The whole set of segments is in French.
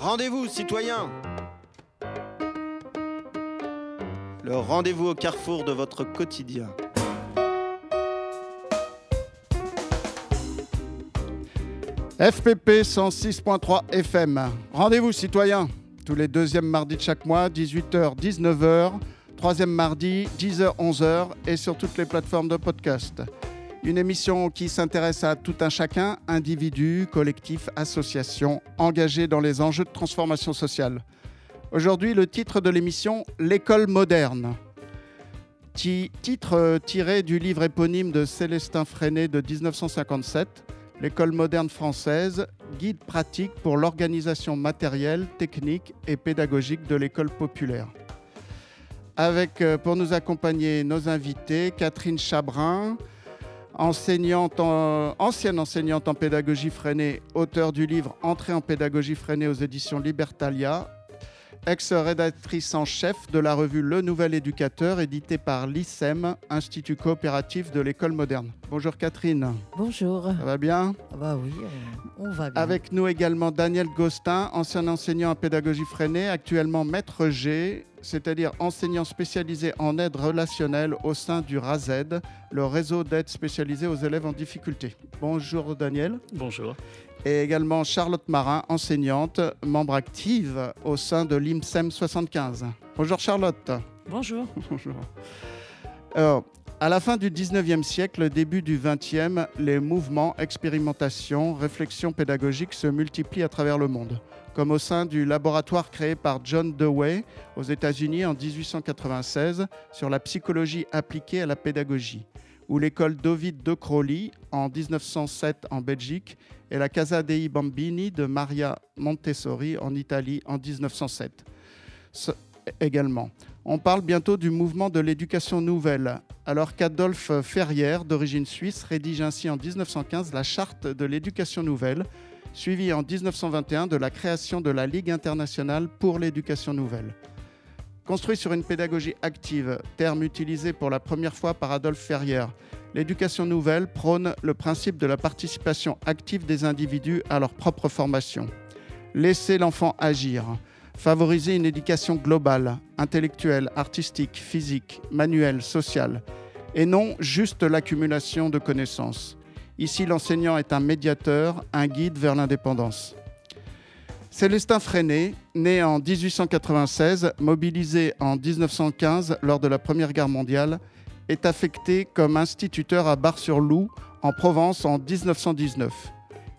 Rendez-vous, citoyens Le rendez-vous au carrefour de votre quotidien. FPP 106.3 FM. Rendez-vous citoyens, tous les deuxièmes mardis de chaque mois, 18h, 19h, troisième mardi, 10h, 11h et sur toutes les plateformes de podcast. Une émission qui s'intéresse à tout un chacun, individus, collectifs, associations, engagés dans les enjeux de transformation sociale. Aujourd'hui, le titre de l'émission, L'école moderne. titre tiré du livre éponyme de Célestin Freinet de 1957 l'école moderne française, guide pratique pour l'organisation matérielle, technique et pédagogique de l'école populaire. Avec euh, pour nous accompagner nos invités, Catherine Chabrin, enseignante ancienne enseignante en pédagogie freinée, auteur du livre Entrée en pédagogie freinée aux éditions Libertalia, ex-rédactrice en chef de la revue Le Nouvel Éducateur, édité par l'ICEM, Institut coopératif de l'école moderne. Bonjour Catherine. Bonjour. Ça va bien? Ah Bah oui, on va bien. Avec nous également Daniel Gostin, ancien enseignant en pédagogie freinée, actuellement maître G, c'est-à-dire enseignant spécialisé en aide relationnelle au sein du RAZED, le réseau d'aide spécialisée aux élèves en difficulté. Bonjour Daniel. Bonjour et également Charlotte Marin, enseignante, membre active au sein de l'IMSEM 75. Bonjour Charlotte. Bonjour. Bonjour. Alors, à la fin du 19e siècle, début du 20e, les mouvements, expérimentations, réflexions pédagogiques se multiplient à travers le monde, comme au sein du laboratoire créé par John Dewey aux États-Unis en 1896 sur la psychologie appliquée à la pédagogie, ou l'école d'Ovid de Crowley en 1907 en Belgique et la Casa dei Bambini de Maria Montessori en Italie en 1907 également. On parle bientôt du mouvement de l'éducation nouvelle, alors qu'Adolphe Ferrière, d'origine suisse, rédige ainsi en 1915 la charte de l'éducation nouvelle, suivie en 1921 de la création de la Ligue internationale pour l'éducation nouvelle. Construit sur une pédagogie active, terme utilisé pour la première fois par Adolphe Ferrière, l'éducation nouvelle prône le principe de la participation active des individus à leur propre formation. Laisser l'enfant agir, favoriser une éducation globale, intellectuelle, artistique, physique, manuelle, sociale, et non juste l'accumulation de connaissances. Ici, l'enseignant est un médiateur, un guide vers l'indépendance. Célestin Freinet, né en 1896, mobilisé en 1915 lors de la Première Guerre mondiale, est affecté comme instituteur à Bar-sur-Loup, en Provence, en 1919.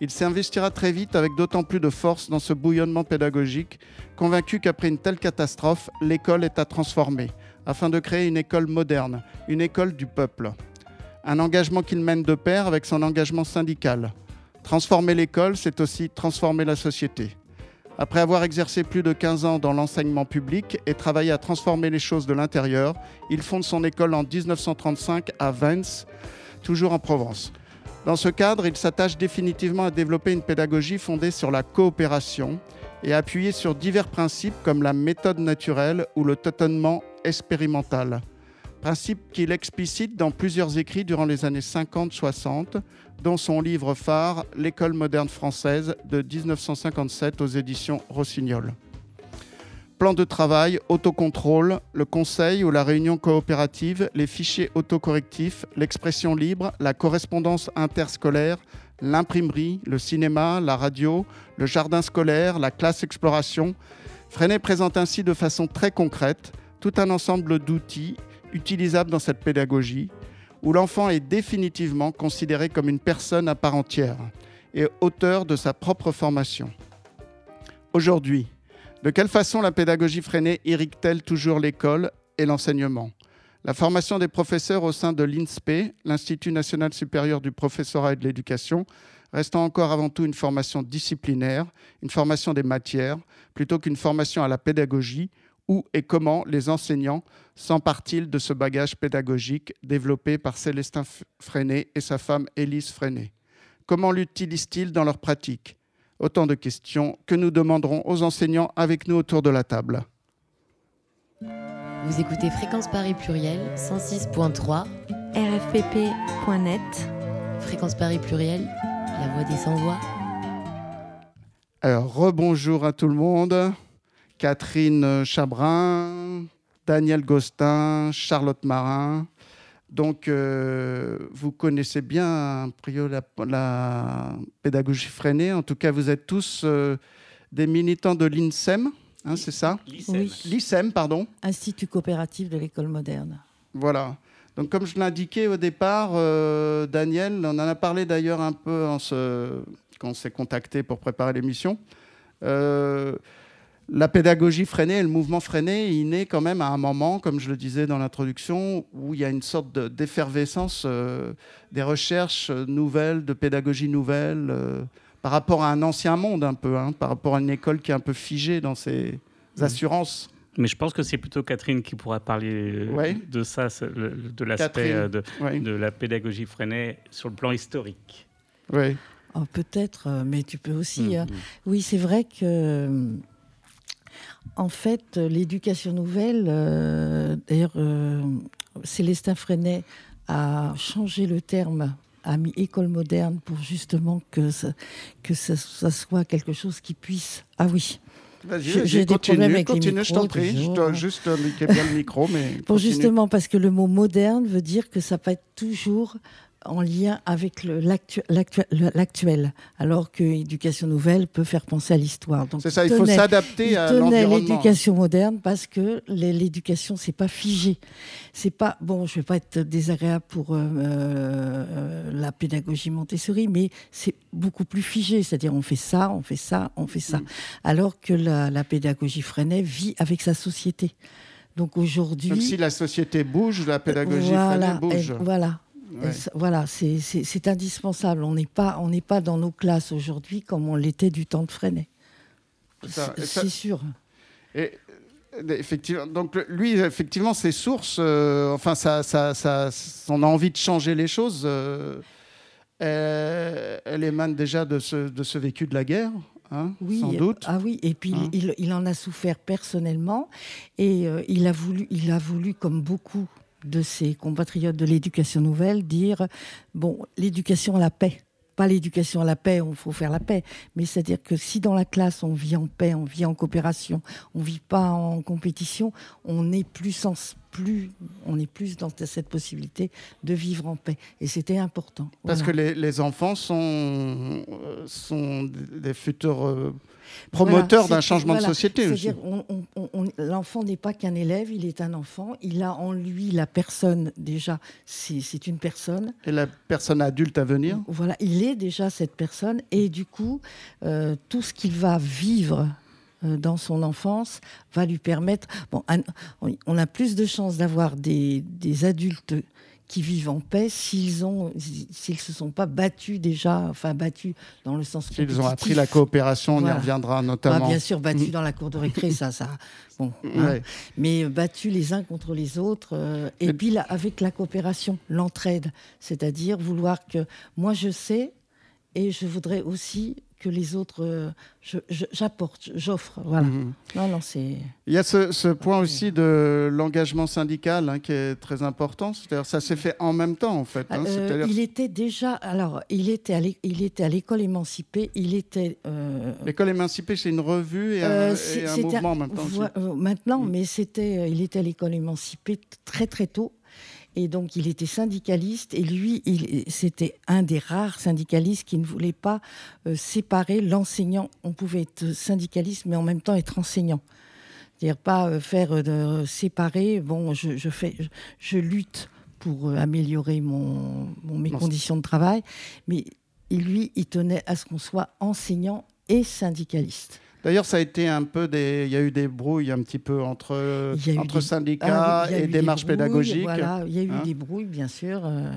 Il s'investira très vite avec d'autant plus de force dans ce bouillonnement pédagogique, convaincu qu'après une telle catastrophe, l'école est à transformer, afin de créer une école moderne, une école du peuple. Un engagement qu'il mène de pair avec son engagement syndical. Transformer l'école, c'est aussi transformer la société. Après avoir exercé plus de 15 ans dans l'enseignement public et travaillé à transformer les choses de l'intérieur, il fonde son école en 1935 à Vence, toujours en Provence. Dans ce cadre, il s'attache définitivement à développer une pédagogie fondée sur la coopération et appuyée sur divers principes comme la méthode naturelle ou le tâtonnement expérimental principe qu'il explicite dans plusieurs écrits durant les années 50-60, dont son livre phare L'école moderne française de 1957 aux éditions Rossignol. Plan de travail, autocontrôle, le conseil ou la réunion coopérative, les fichiers autocorrectifs, l'expression libre, la correspondance interscolaire, l'imprimerie, le cinéma, la radio, le jardin scolaire, la classe exploration. Freinet présente ainsi de façon très concrète tout un ensemble d'outils utilisable dans cette pédagogie, où l'enfant est définitivement considéré comme une personne à part entière et auteur de sa propre formation. Aujourd'hui, de quelle façon la pédagogie freinée irrigue-t-elle toujours l'école et l'enseignement? La formation des professeurs au sein de l'INSPE, l'Institut national supérieur du professorat et de l'éducation, restant encore avant tout une formation disciplinaire, une formation des matières, plutôt qu'une formation à la pédagogie, où et comment les enseignants s'emparent-ils de ce bagage pédagogique développé par Célestin Freinet et sa femme Élise Freinet? Comment l'utilisent-ils dans leur pratique? Autant de questions que nous demanderons aux enseignants avec nous autour de la table. Vous écoutez Fréquence Paris Pluriel 106.3 rfpp.net Fréquence Paris Pluriel, la voix des sans-voix. Alors, rebonjour à tout le monde. Catherine Chabrin, Daniel Gostin, Charlotte Marin. Donc, euh, vous connaissez bien Prio, la, la, pédagogie freinée. En tout cas, vous êtes tous euh, des militants de l'INSEM, hein, c'est ça? L'ISEM. pardon. Institut coopératif de l'école moderne. Voilà. Donc, comme je l'indiquais au départ, euh, Daniel, on en a parlé d'ailleurs un peu en quand on s'est contacté pour préparer l'émission. La pédagogie freinée et le mouvement freiné, il naît quand même à un moment, comme je le disais dans l'introduction, où il y a une sorte d'effervescence euh, des recherches nouvelles, de pédagogie nouvelle, euh, par rapport à un ancien monde un peu, hein, par rapport à une école qui est un peu figée dans ses mmh. assurances. Mais je pense que c'est plutôt Catherine qui pourra parler euh, de ça, de l'aspect de, de, la pédagogie freinée sur le plan historique. Oui. Oh, peut-être, mais tu peux aussi. Hein. Mm-hmm. Oui, c'est vrai que, en fait, l'éducation nouvelle, d'ailleurs, Célestin Freinet a changé le terme a mis école moderne pour justement que ça, que ça soit quelque chose qui puisse. Ah oui, j'ai des problèmes avec continue, les je t'en prie. Je dois juste indiquer bien le micro. Mais pour justement, parce que le mot moderne veut dire que ça peut être toujours en lien avec l'actuel, alors que l'éducation nouvelle peut faire penser à l'histoire. C'est ça, il faut s'adapter à l'environnement. l'éducation moderne parce que l'éducation, c'est pas figé. C'est pas bon. Je vais pas être désagréable pour euh, euh, la pédagogie Montessori, mais c'est beaucoup plus figé. C'est-à-dire, on fait ça, on fait ça, on fait ça. Mm. Alors que la, pédagogie Freinet vit avec sa société. Donc aujourd'hui. si la société bouge, la pédagogie voilà, bouge. voilà. Voilà, c'est indispensable. On n'est pas, on pas dans nos classes aujourd'hui comme on l'était du temps de Freinet. C'est sûr. Et effectivement, donc lui, effectivement, ses sources, euh, enfin, ça, ça, ça, son envie de changer les choses, euh, elle, émane déjà de ce, de ce vécu de la guerre. Hein, oui, sans doute. Ah oui, et puis hein il, il, en a souffert personnellement et euh, il, a voulu, il a voulu, comme beaucoup de ses compatriotes de l'éducation nouvelle dire bon, l'éducation à la paix. Pas l'éducation à la paix, il faut faire la paix, mais c'est-à-dire que si dans la classe on vit en paix, on vit en coopération, on vit pas en compétition, on est plus sens, plus, on est plus dans cette possibilité de vivre en paix. Et c'était important. Parce que les, enfants sont, euh, sont des futurs euh, promoteur d'un changement de société aussi. l'enfant n'est pas qu'un élève, il est un enfant. Il a en lui la personne déjà, c'est une personne. Et la personne adulte à venir Voilà, il est déjà cette personne. Et du coup, euh, tout ce qu'il va vivre dans son enfance va lui permettre. Bon, on a plus de chances d'avoir des, des adultes qui vivent en paix s'ils ont s'ils se sont pas battus déjà enfin battus dans le sens s'ils ont appris la coopération on y reviendra notamment bien sûr battus mm. dans la cour de récré ça ça bon hein. mais battus les uns contre les autres euh, et puis là, avec la coopération l'entraide c'est-à-dire vouloir que moi je sais et je voudrais aussi que les autres, euh, j'apporte, j'offre. Voilà. Mhm. Non, non. Il y a ce, point aussi de l'engagement syndical hein, qui est très important. C'est-à-dire, ça s'est fait en même temps, en fait. Hein. Euh, il était déjà, alors, il était à l'école émancipée. Il était. Euh, l'école émancipée, c'est une revue et un, mouvement en même temps. maintenant, mm. mais c'était, il était à l'école émancipée très très tôt. Et donc, il était syndicaliste. Et lui, c'était un des rares syndicalistes qui ne voulait pas euh, séparer l'enseignant. On pouvait être syndicaliste, mais en même temps être enseignant. C'est-à-dire pas euh, faire euh, séparer. Bon, je, fais, je, lutte pour améliorer mon, mes conditions de travail. Mais lui, il tenait à ce qu'on soit enseignant et syndicaliste. D'ailleurs, ça a été un peu des. Il y a eu des brouilles un petit peu entre, entre syndicats ah et démarches pédagogiques. Voilà, il y a eu hein des brouilles, bien sûr. Euh,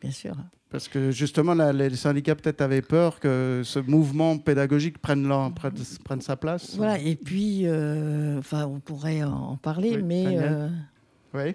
bien sûr. Parce que justement, les syndicats peut-être avaient peur que ce mouvement pédagogique prenne, prenne, sa place. Voilà, et puis, euh, enfin, on pourrait en parler, mais. Euh, oui.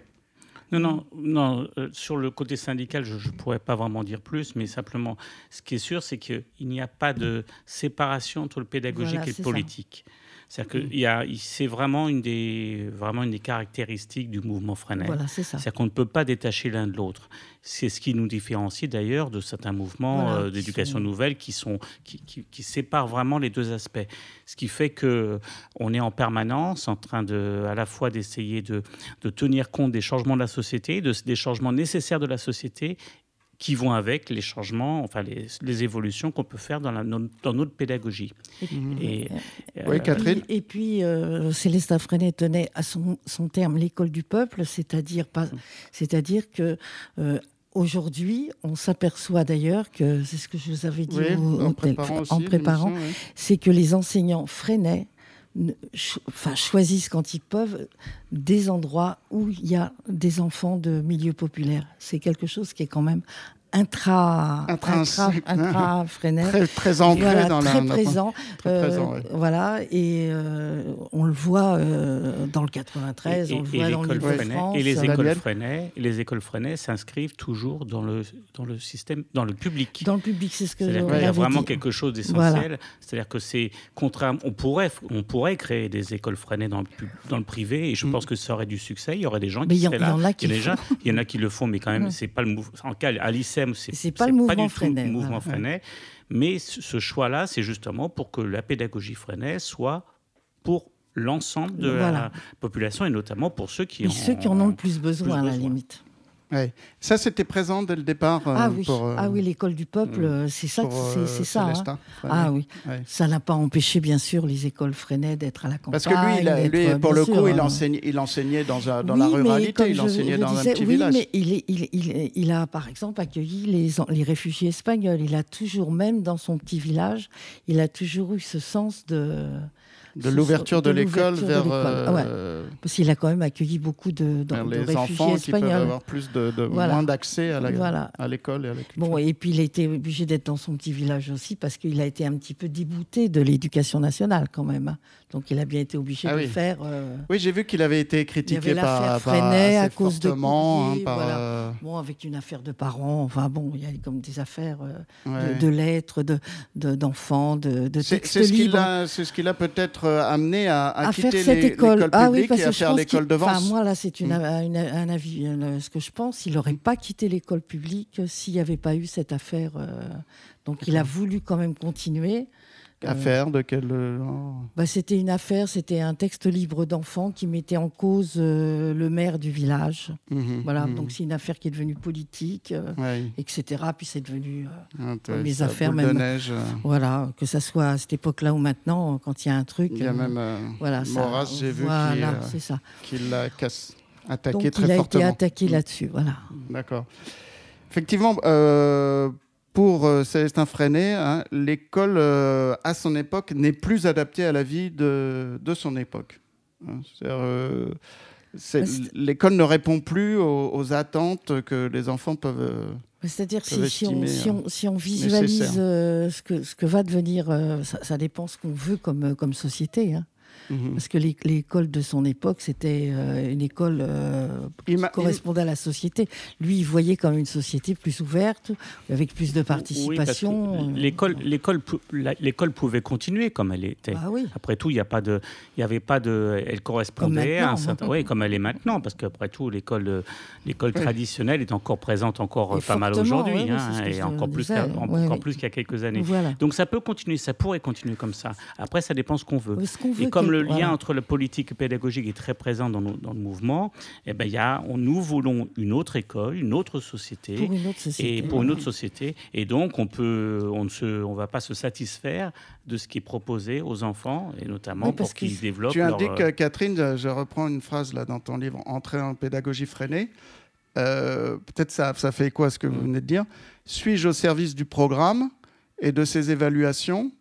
Non, non, non. Euh, sur le côté syndical, je ne pourrais pas vraiment dire plus, mais simplement, ce qui est sûr, c'est qu'il n'y a pas de séparation entre le pédagogique et le politique. C'est-à-dire que mm. c'est vraiment une des vraiment une des caractéristiques du mouvement Freinet. Voilà, c'est ça. C'est-à-dire qu'on ne peut pas détacher l'un de l'autre. C'est ce qui nous différencie d'ailleurs de certains mouvements euh, d'éducation nouvelle qui sont qui, qui, séparent vraiment les deux aspects. Ce qui fait que on est en permanence en train de à la fois d'essayer de, de tenir compte des changements de la société, de, des changements nécessaires de la société qui vont avec les changements, enfin les, évolutions qu'on peut faire dans, la, dans, notre pédagogie. Et, oui, Catherine. Et, puis, euh, Célestin Freinet tenait à son, son terme l'école du peuple, c'est-à-dire pas, c'est-à-dire que euh, Aujourd'hui, on s'aperçoit d'ailleurs que, c'est ce que je vous avais dit en préparant, c'est que les enseignants freinaient choisissent quand ils peuvent des endroits où il y a des enfants de milieux populaires. C'est quelque chose qui est quand même intra, intra, intra très, très ancré dans très présent, très euh, présent voilà, et euh, on le voit euh, dans le 93, on le voit dans le France. Et les écoles Freinet, les écoles Freinet s'inscrivent toujours dans le dans le système, dans le public. Dans le public, c'est ce que. Il y a vraiment quelque chose d'essentiel. C'est-à-dire que c'est contraire. On pourrait on pourrait créer des écoles Freinet dans le dans le privé, et je mm. pense que ça aurait du succès. Il y aurait des gens qui seraient là. Il y, il y en a qui le font, mais quand même, c'est pas le mouvement. En cas, à l'ICEM, c'est pas le mouvement Freinet. mouvement Freinet. Mais ce choix-là, c'est justement pour que la pédagogie Freinet soit pour l'ensemble de la population et notamment pour ceux qui, en, ceux qui en ont le plus besoin, à la limite. Ça, c'était présent dès le départ. Euh, ah, oui. Euh, ah oui, l'école du peuple, mm. c'est ça. C'est ça. Hein. Ah oui. Ça n'a pas empêché, bien sûr, les écoles Freinet d'être à la campagne. Parce que lui, lui pour le coup, il, hein. enseignait, il enseignait dans, dans la ruralité, il enseignait dans un petit oui, village. mais il, il, il, a, par exemple, accueilli les, les réfugiés espagnols. Il a toujours, même dans son petit village, il a toujours eu ce sens de de l'ouverture de l'école vers. Euh, Parce qu'il a quand même accueilli beaucoup de, de, les enfants qui peuvent avoir plus de, moins d'accès à l'école et à la culture. Bon, et puis il a été obligé d'être dans son petit village aussi parce qu'il a été un petit peu débouté de l'éducation nationale quand même. Donc il a bien été obligé ah de faire. Euh, oui, j'ai vu qu'il avait été critiqué par, par à cause de hein, euh, Bon, avec une affaire de parents. Enfin bon, il y a comme des affaires de, lettres, de d'enfants, de, de, textes C'est ce qu'il a peut-être euh, amené à, à, quitter faire cette école ah publique et à faire l'école de Vence. Moi, là, c'est mm. un avis. Euh, ce que je pense, il n'aurait pas quitté l'école publique s'il n'y avait pas eu cette affaire. Euh, donc, il a voulu quand même continuer. Affaire de quelle bah, C'était une affaire, c'était un texte libre d'enfants qui mettait en cause le maire du village. Mhm, voilà, mhm. donc c'est une affaire qui est devenue politique, etc. Puis c'est devenu euh, les affaires même. De neige. Voilà, que ça soit à cette époque-là ou maintenant, quand il y a un truc. Il y a même voilà, Maurras, j'ai vu, voilà, qu'il l'a attaqué très fortement. Il a été attaqué là-dessus, voilà. D'accord. Effectivement, euh, pour euh, Célestin Freinet, hein, l'école euh, à son époque n'est plus adaptée à la vie de, de son époque. Hein. Euh, l'école ne répond plus aux, attentes que les enfants peuvent. C'est-à-dire si, si, on, si, on, si, on, visualise ce, que, ce que va devenir, ça, ça, dépend ce qu'on veut comme, comme société. Hein. Mhm. Parce que l'école de son époque, c'était euh, une école euh, qui correspondait à la société. Lui, il voyait comme une société plus ouverte, avec plus de participation. l'école, l'école, l'école pouvait continuer comme elle était. Ah oui. Après tout, il n'y a pas de, il y avait pas de, elle correspondait à un certain, oui, comme elle est maintenant, parce qu'après tout, l'école, l'école traditionnelle est encore présente encore pas mal aujourd'hui, hein, et encore plus, encore plus qu'il y a quelques années. Donc ça peut continuer, ça pourrait continuer comme ça. Après, ça dépend ce qu'on veut. Ce qu'on veut et comme le lien entre la politique et pédagogique est très présent dans, dans le mouvement, eh ben, y a, on, nous voulons une autre école, une autre société. Pour une autre société. Et pour une autre société. Et donc, on peut, on ne se, on va pas se satisfaire de ce qui est proposé aux enfants, et notamment pour qu'ils développent. Tu indiques, euh, Catherine, je reprends une phrase là dans ton livre, Entrer en pédagogie freinée. Euh, peut-être ça, ça fait quoi ce que vous mm. venez de dire? Suis-je au service du programme et de ses évaluations?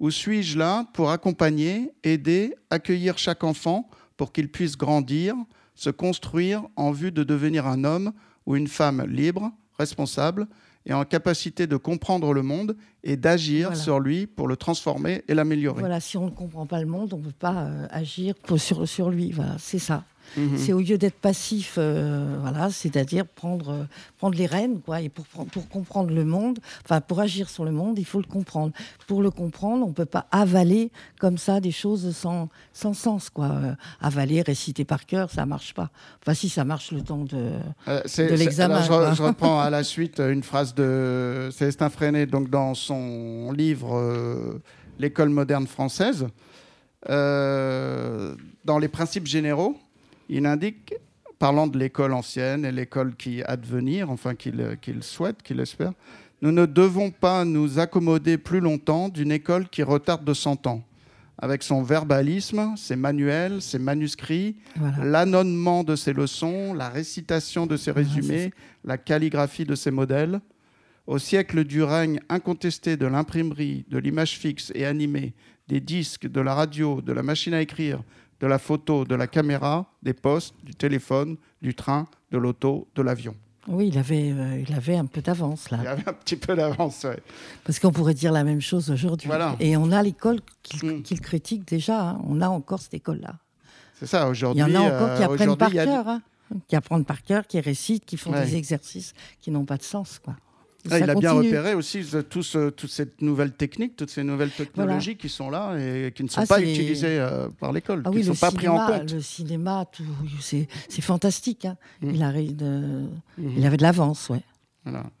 Ou suis-je là pour accompagner, aider, accueillir chaque enfant pour qu'il puisse grandir, se construire en vue de devenir un homme ou une femme libre, responsable et en capacité de comprendre le monde et d'agir sur lui pour le transformer et l'améliorer. Voilà, si on ne comprend pas le monde, on ne peut pas euh, agir pour, sur, sur lui. Voilà, c'est ça. Mhm. C'est au lieu d'être passif, euh, voilà, c'est-à-dire prendre, euh, prendre les rênes, quoi. Et pour, pour comprendre le monde, enfin, pour agir sur le monde, il faut le comprendre. Pour le comprendre, on ne peut pas avaler comme ça des choses sans, sans sens, quoi. Euh, avaler, réciter par cœur, ça marche pas. Enfin, si, ça marche le temps de, de l'examen. Je, je, reprends à la suite une phrase de Célestin Freinet, donc dans son livre L'école moderne française. dans les principes généraux, il indique, parlant de l'école ancienne et l'école qui a de venir, enfin qu'il souhaite, qu'il espère, nous ne devons pas nous accommoder plus longtemps d'une école qui retarde de 100 ans, avec son verbalisme, ses manuels, ses manuscrits, l'annonnement de ses leçons, la récitation de ses résumés, la calligraphie de ses modèles. Au siècle du règne incontesté de l'imprimerie, de l'image fixe et animée, des disques, de la radio, de la machine à écrire, de la photo, de la caméra, des postes, du téléphone, du train, de l'auto, de l'avion. Oui, il avait, euh, il avait un peu d'avance là. Il avait un petit peu d'avance, oui. Parce qu'on pourrait dire la même chose aujourd'hui. Et on a l'école qu'il hmm. critique déjà. Hein. On a encore cette école-là. C'est ça, aujourd'hui. Il y en a encore qui euh, apprennent par cœur. Hein. Qui apprennent par cœur, qui récitent, qui font des exercices qui n'ont pas de sens. Quoi. Ah, il a bien repéré aussi toute cette nouvelle technique, toutes ces nouvelles technologies qui sont là et qui ne sont ah, pas utilisées euh, par l'école, ah qui ne sont pas pris en compte. Le cinéma, c'est fantastique. Hein. Mm. Il, mm-hmm. il avait de l'avance, ouais.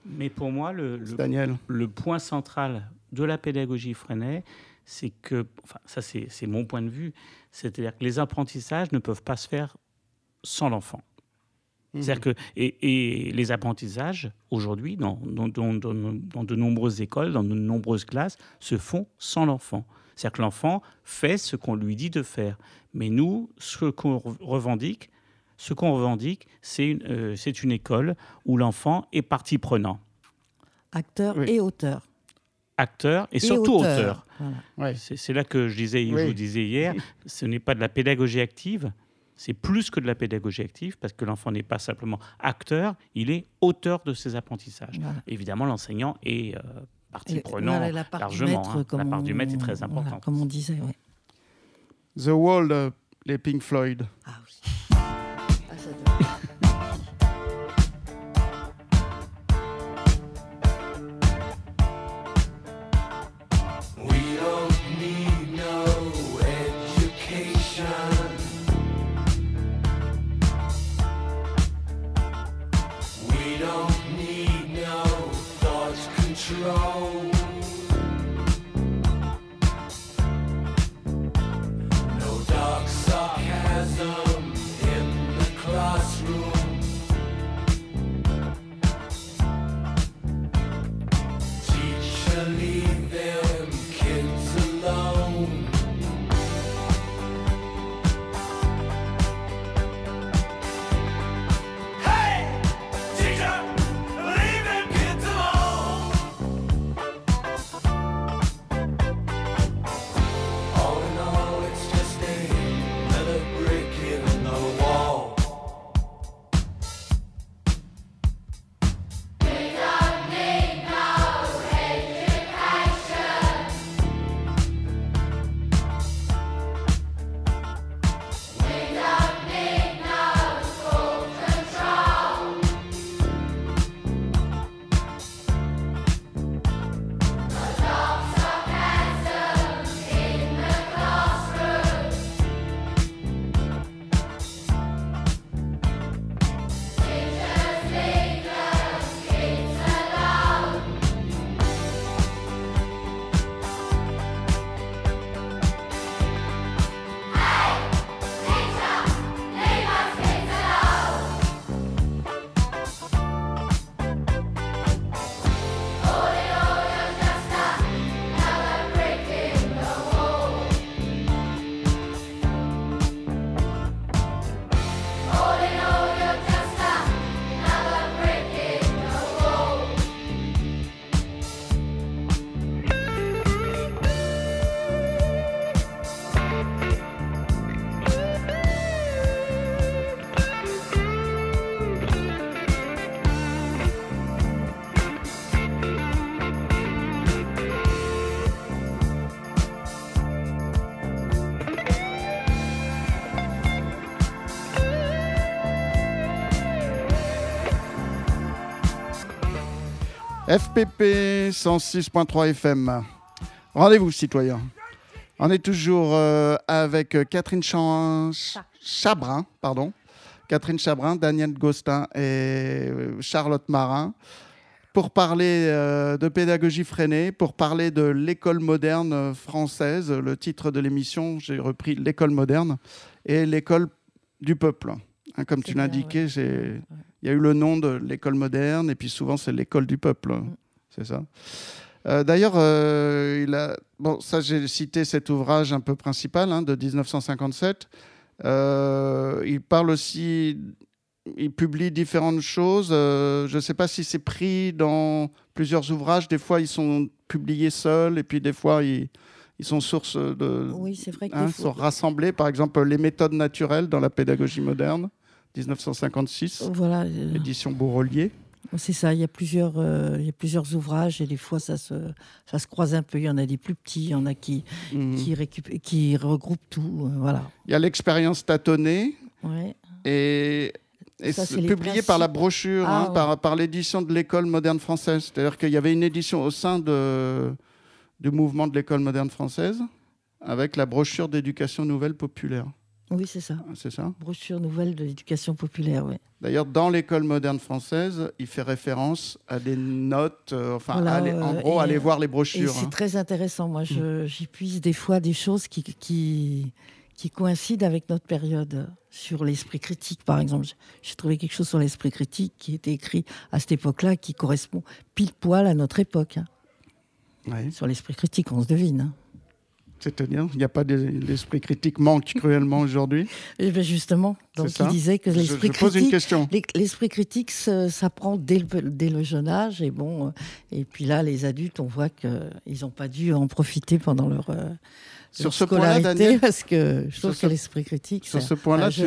Mais pour moi, le, le, le, point central de la pédagogie Freinet, c'est que, enfin, ça c'est mon point de vue, c'est-à-dire que les apprentissages ne peuvent pas se faire sans l'enfant. C'est-à-dire que, et, les apprentissages, aujourd'hui, dans, dans, de nombreuses écoles, dans de nombreuses classes, se font sans l'enfant. C'est-à-dire que l'enfant fait ce qu'on lui dit de faire. Mais nous, ce qu'on revendique, ce qu'on revendique, c'est une, euh, c'est une école où l'enfant est partie prenant. Acteur et auteur. Acteur et, surtout auteur. C'est, là que je disais, je vous disais hier, ce n'est pas de la pédagogie active, c'est plus que de la pédagogie active parce que l'enfant n'est pas simplement acteur, il est auteur de ses apprentissages. Évidemment, l'enseignant est euh, partie prenante largement. Hein. la part du maître est très importante. comme on disait, The Wall, uh, les Pink Floyd. Ah oui. FPP 106.3 FM. Rendez-vous, citoyens. On est toujours euh, avec Catherine Chabrin, pardon. Catherine Chabrin, Daniel Gostin et euh, Charlotte Marin pour parler euh, de pédagogie freinée, pour parler de l'école moderne française. Le titre de l'émission, j'ai repris l'école moderne et l'école du peuple. Hein, comme tu l'indiquais, il y a eu le nom de l'école moderne et puis souvent c'est l'école du peuple. Mm. C'est ça. Euh, d'ailleurs, euh, il a... bon, ça j'ai cité cet ouvrage un peu principal hein, de 1957. il parle aussi il publie différentes choses. Euh, je ne sais pas si c'est pris dans plusieurs ouvrages. Des fois, ils sont publiés seuls et puis des fois, ils, sont source de. Oui, c'est vrai. Hein, sont rassemblés. Par exemple, les méthodes naturelles dans la pédagogie moderne, 1956. Voilà. Euh, Édition Bourrelier. C'est ça, il y, a plusieurs, euh, il y a plusieurs ouvrages et des fois ça se, ça se croise un peu. Il y en a des plus petits, il y en a qui, mhm. qui, qui regroupent tout. voilà. Il y a l'expérience tâtonnée. Ouais. Et et publié par la brochure, hein, ah, par, l'édition de l'école moderne française. C'est-à-dire qu'il y avait une édition au sein de, du mouvement de l'école moderne française avec la brochure d'éducation nouvelle populaire. Oui, c'est ça. C'est ça. Brochure nouvelle de l'éducation populaire, oui. D'ailleurs, dans l'école moderne française, il fait référence à des notes, euh, enfin, en gros, aller voir les brochures. C'est hein. très intéressant. Moi, mm. j'y puise des fois des choses qui, qui, qui coïncident avec notre période sur l'esprit critique, par exemple. J'ai trouvé quelque chose sur l'esprit critique qui était écrit à cette époque-là, qui correspond pile poil à notre époque. Hein. Sur l'esprit critique, on se devine. Hein. C'est-à-dire, il n'y a pas l'esprit critique manque cruellement aujourd'hui. Eh ben, justement, donc il disait que l'esprit critique, l'esprit critique s'apprend dès dès le jeune âge et bon, euh, et puis là, les adultes, on voit qu'ils n'ont pas dû en profiter pendant leur euh, sur ce point-là, Daniel, parce que je trouve que l'esprit critique. Sur ce point-là, tu...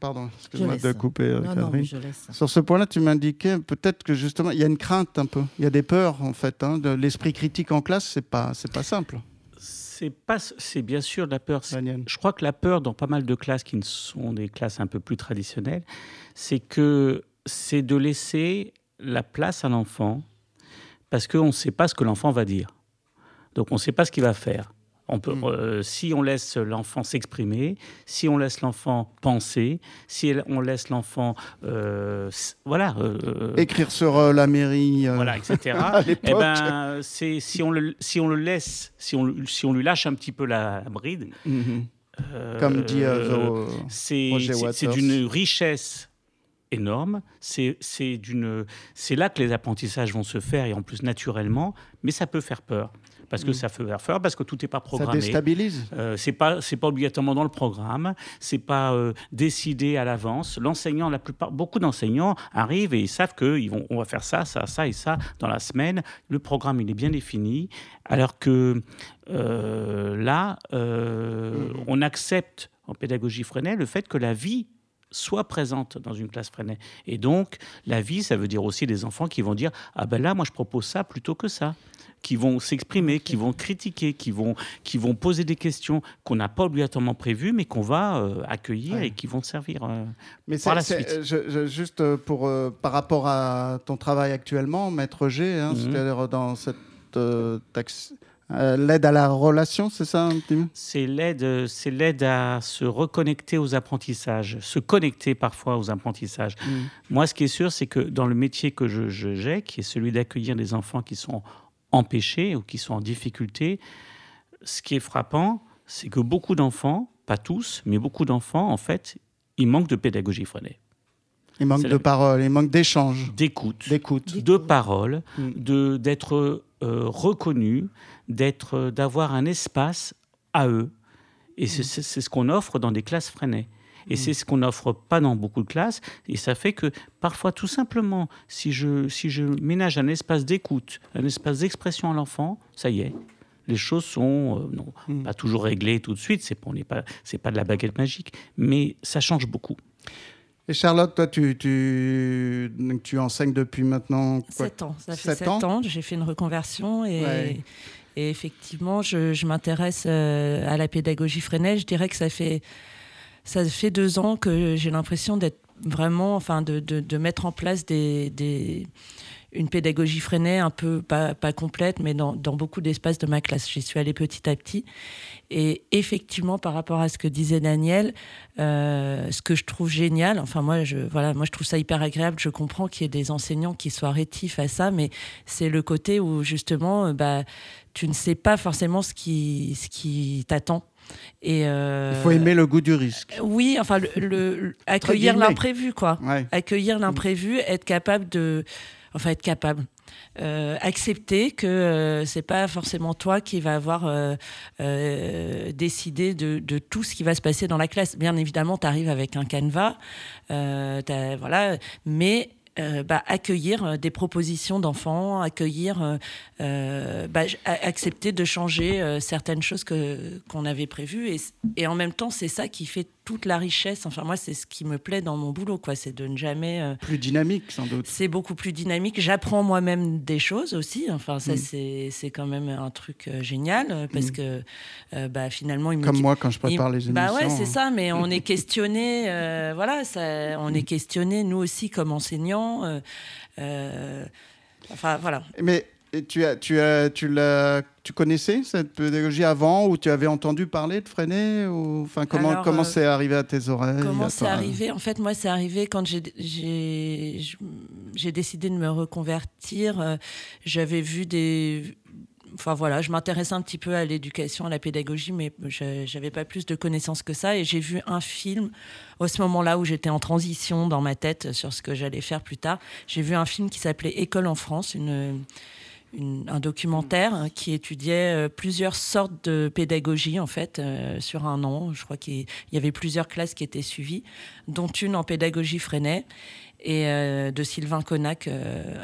pardon, excuse-moi de couper, euh, non, non, Sur ce point-là, tu m'indiquais peut-être que justement, il y a une crainte un peu, il y a des peurs en fait. Hein, de l'esprit critique en classe, c'est pas, c'est pas simple. C'est pas, c'est bien sûr de la peur. Je crois que la peur dans pas mal de classes qui ne sont des classes un peu plus traditionnelles, c'est que c'est de laisser la place à l'enfant parce qu'on ne sait pas ce que l'enfant va dire. Donc on ne sait pas ce qu'il va faire. On peut, mm. euh, si on laisse l'enfant s'exprimer, si on laisse l'enfant penser, si on laisse l'enfant, euh, voilà, euh, écrire sur la mairie, voilà, etc. et eh ben, c'est si on le si on le laisse, si on si on lui lâche un petit peu la bride, mm-hmm. comme dit c'est d'une richesse énorme. C'est là que les apprentissages vont se faire et en plus naturellement, mais ça peut faire peur parce que mm. ça fait peur, parce que tout n'est pas programmé. Ça déstabilise. Euh, c'est pas c'est pas obligatoirement dans le programme, c'est pas euh, décidé à l'avance. L'enseignant, la plupart, beaucoup d'enseignants arrivent et ils savent que ils vont, on va faire ça, ça, ça et ça dans la semaine. Le programme il est bien défini, alors que euh, là, mm. on accepte en pédagogie freinée le fait que la vie soit présente dans une classe freinée. Et donc, la vie, ça veut dire aussi des enfants qui vont dire Ah ben là, moi, je propose ça plutôt que ça qui vont s'exprimer, qui vont critiquer, qui vont, qui vont poser des questions qu'on n'a pas obligatoirement prévues, mais qu'on va euh, accueillir et qui vont servir euh, mais par la suite. Je, juste euh, pour, par rapport à ton travail actuellement, Maître G, hein, mhm. c'est-à-dire dans cette l'aide à la relation, c'est ça C'est l'aide, c'est l'aide à se reconnecter aux apprentissages, se connecter parfois aux apprentissages. Mhm. Moi, ce qui est sûr, c'est que dans le métier que je, j'ai, qui est celui d'accueillir des enfants qui sont empêchés ou qui sont en difficulté, ce qui est frappant, c'est que beaucoup d'enfants, pas tous, mais beaucoup d'enfants, en fait, ils manquent de pédagogie freinée. Il manque de parole, il manque d'échange. D'écoute. D'écoute. De parole, mm. de, d'être euh, reconnu, d'être, d'avoir un espace à eux. Et c'est, mm. c'est ce qu'on offre dans des classes freinées. Et mm. c'est ce qu'on n'offre pas dans beaucoup de classes. Et ça fait que parfois, tout simplement, si je, si je ménage un espace d'écoute, un espace d'expression à l'enfant, ça y est. Les choses sont euh, non, mm. pas toujours réglées tout de suite, c'est pas, pas, pas de la baguette magique, mais ça change beaucoup. Et Charlotte, toi, tu, tu, tu enseignes depuis maintenant quoi? 7 ans. Ça fait 7, ans? J'ai fait une reconversion et, et effectivement, je, je m'intéresse euh, à la pédagogie freinée. Je dirais que ça fait ça fait deux ans que j'ai l'impression d'être vraiment, enfin, de, mettre en place une pédagogie freinée un peu, pas, complète, mais dans, beaucoup d'espaces de ma classe. J'y suis allée petit à petit. Et effectivement, par rapport à ce que disait Daniel, euh, ce que je trouve génial, enfin moi je, voilà, moi je trouve ça hyper agréable, je comprends qu'il y ait des enseignants qui soient rétifs à ça, mais c'est le côté où justement, bah, tu ne sais pas forcément ce qui t'attend. Et euh, Il faut aimer le goût du risque. Oui, enfin, le, accueillir l'imprévu, quoi. Accueillir l'imprévu, être capable de. Enfin, être capable. Euh, accepter que euh, c'est pas forcément toi qui va avoir décidé de, de, tout ce qui va se passer dans la classe. Bien évidemment, tu arrives avec un canevas, voilà, mais euh, bah, accueillir euh, des propositions d'enfants, accueillir, euh, bah, accepter de changer certaines choses qu'on avait prévues. Et, et, en même temps, c'est ça qui fait toute la richesse. Enfin, moi, c'est ce qui me plaît dans mon boulot, quoi. C'est de ne jamais. Euh, plus dynamique, sans doute. C'est beaucoup plus dynamique. J'apprends moi-même des choses aussi. Enfin, ça, mm. c'est quand même un truc euh, génial euh, parce mm. que, bah, finalement, il me Comme moi, quand je prépare les émissions. Bah ouais, c'est ça. Mais on est questionné. voilà, ça, on est mm. questionné, nous aussi, comme enseignants. enfin, voilà. Mais et tu, as, tu, as, tu, l'as, tu connaissais cette pédagogie avant ou tu avais entendu parler de Freinet ou, enfin, Comment, comment euh, c'est arrivé à tes oreilles Comment c'est arrivé? En fait, moi, c'est arrivé quand j'ai, j'ai, j'ai décidé de me reconvertir. Euh, j'avais vu des. Enfin voilà, je m'intéressais un petit peu à l'éducation, à la pédagogie, mais je n'avais pas plus de connaissances que ça. Et j'ai vu un film, à ce moment-là où j'étais en transition dans ma tête sur ce que j'allais faire plus tard. J'ai vu un film qui s'appelait École en France, une un documentaire qui étudiait euh, plusieurs sortes de pédagogie en fait euh, sur un an. Je crois qu'il y avait plusieurs classes qui étaient suivies, dont une en pédagogie Freinet et euh, de Sylvain Connac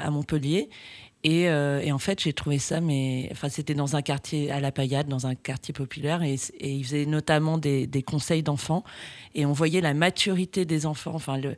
à Montpellier. Et, en fait, j'ai trouvé ça, mais enfin, c'était dans un quartier à la Paillade, dans un quartier populaire, et, et il faisait notamment des, des conseils d'enfants, et on voyait la maturité des enfants, enfin le,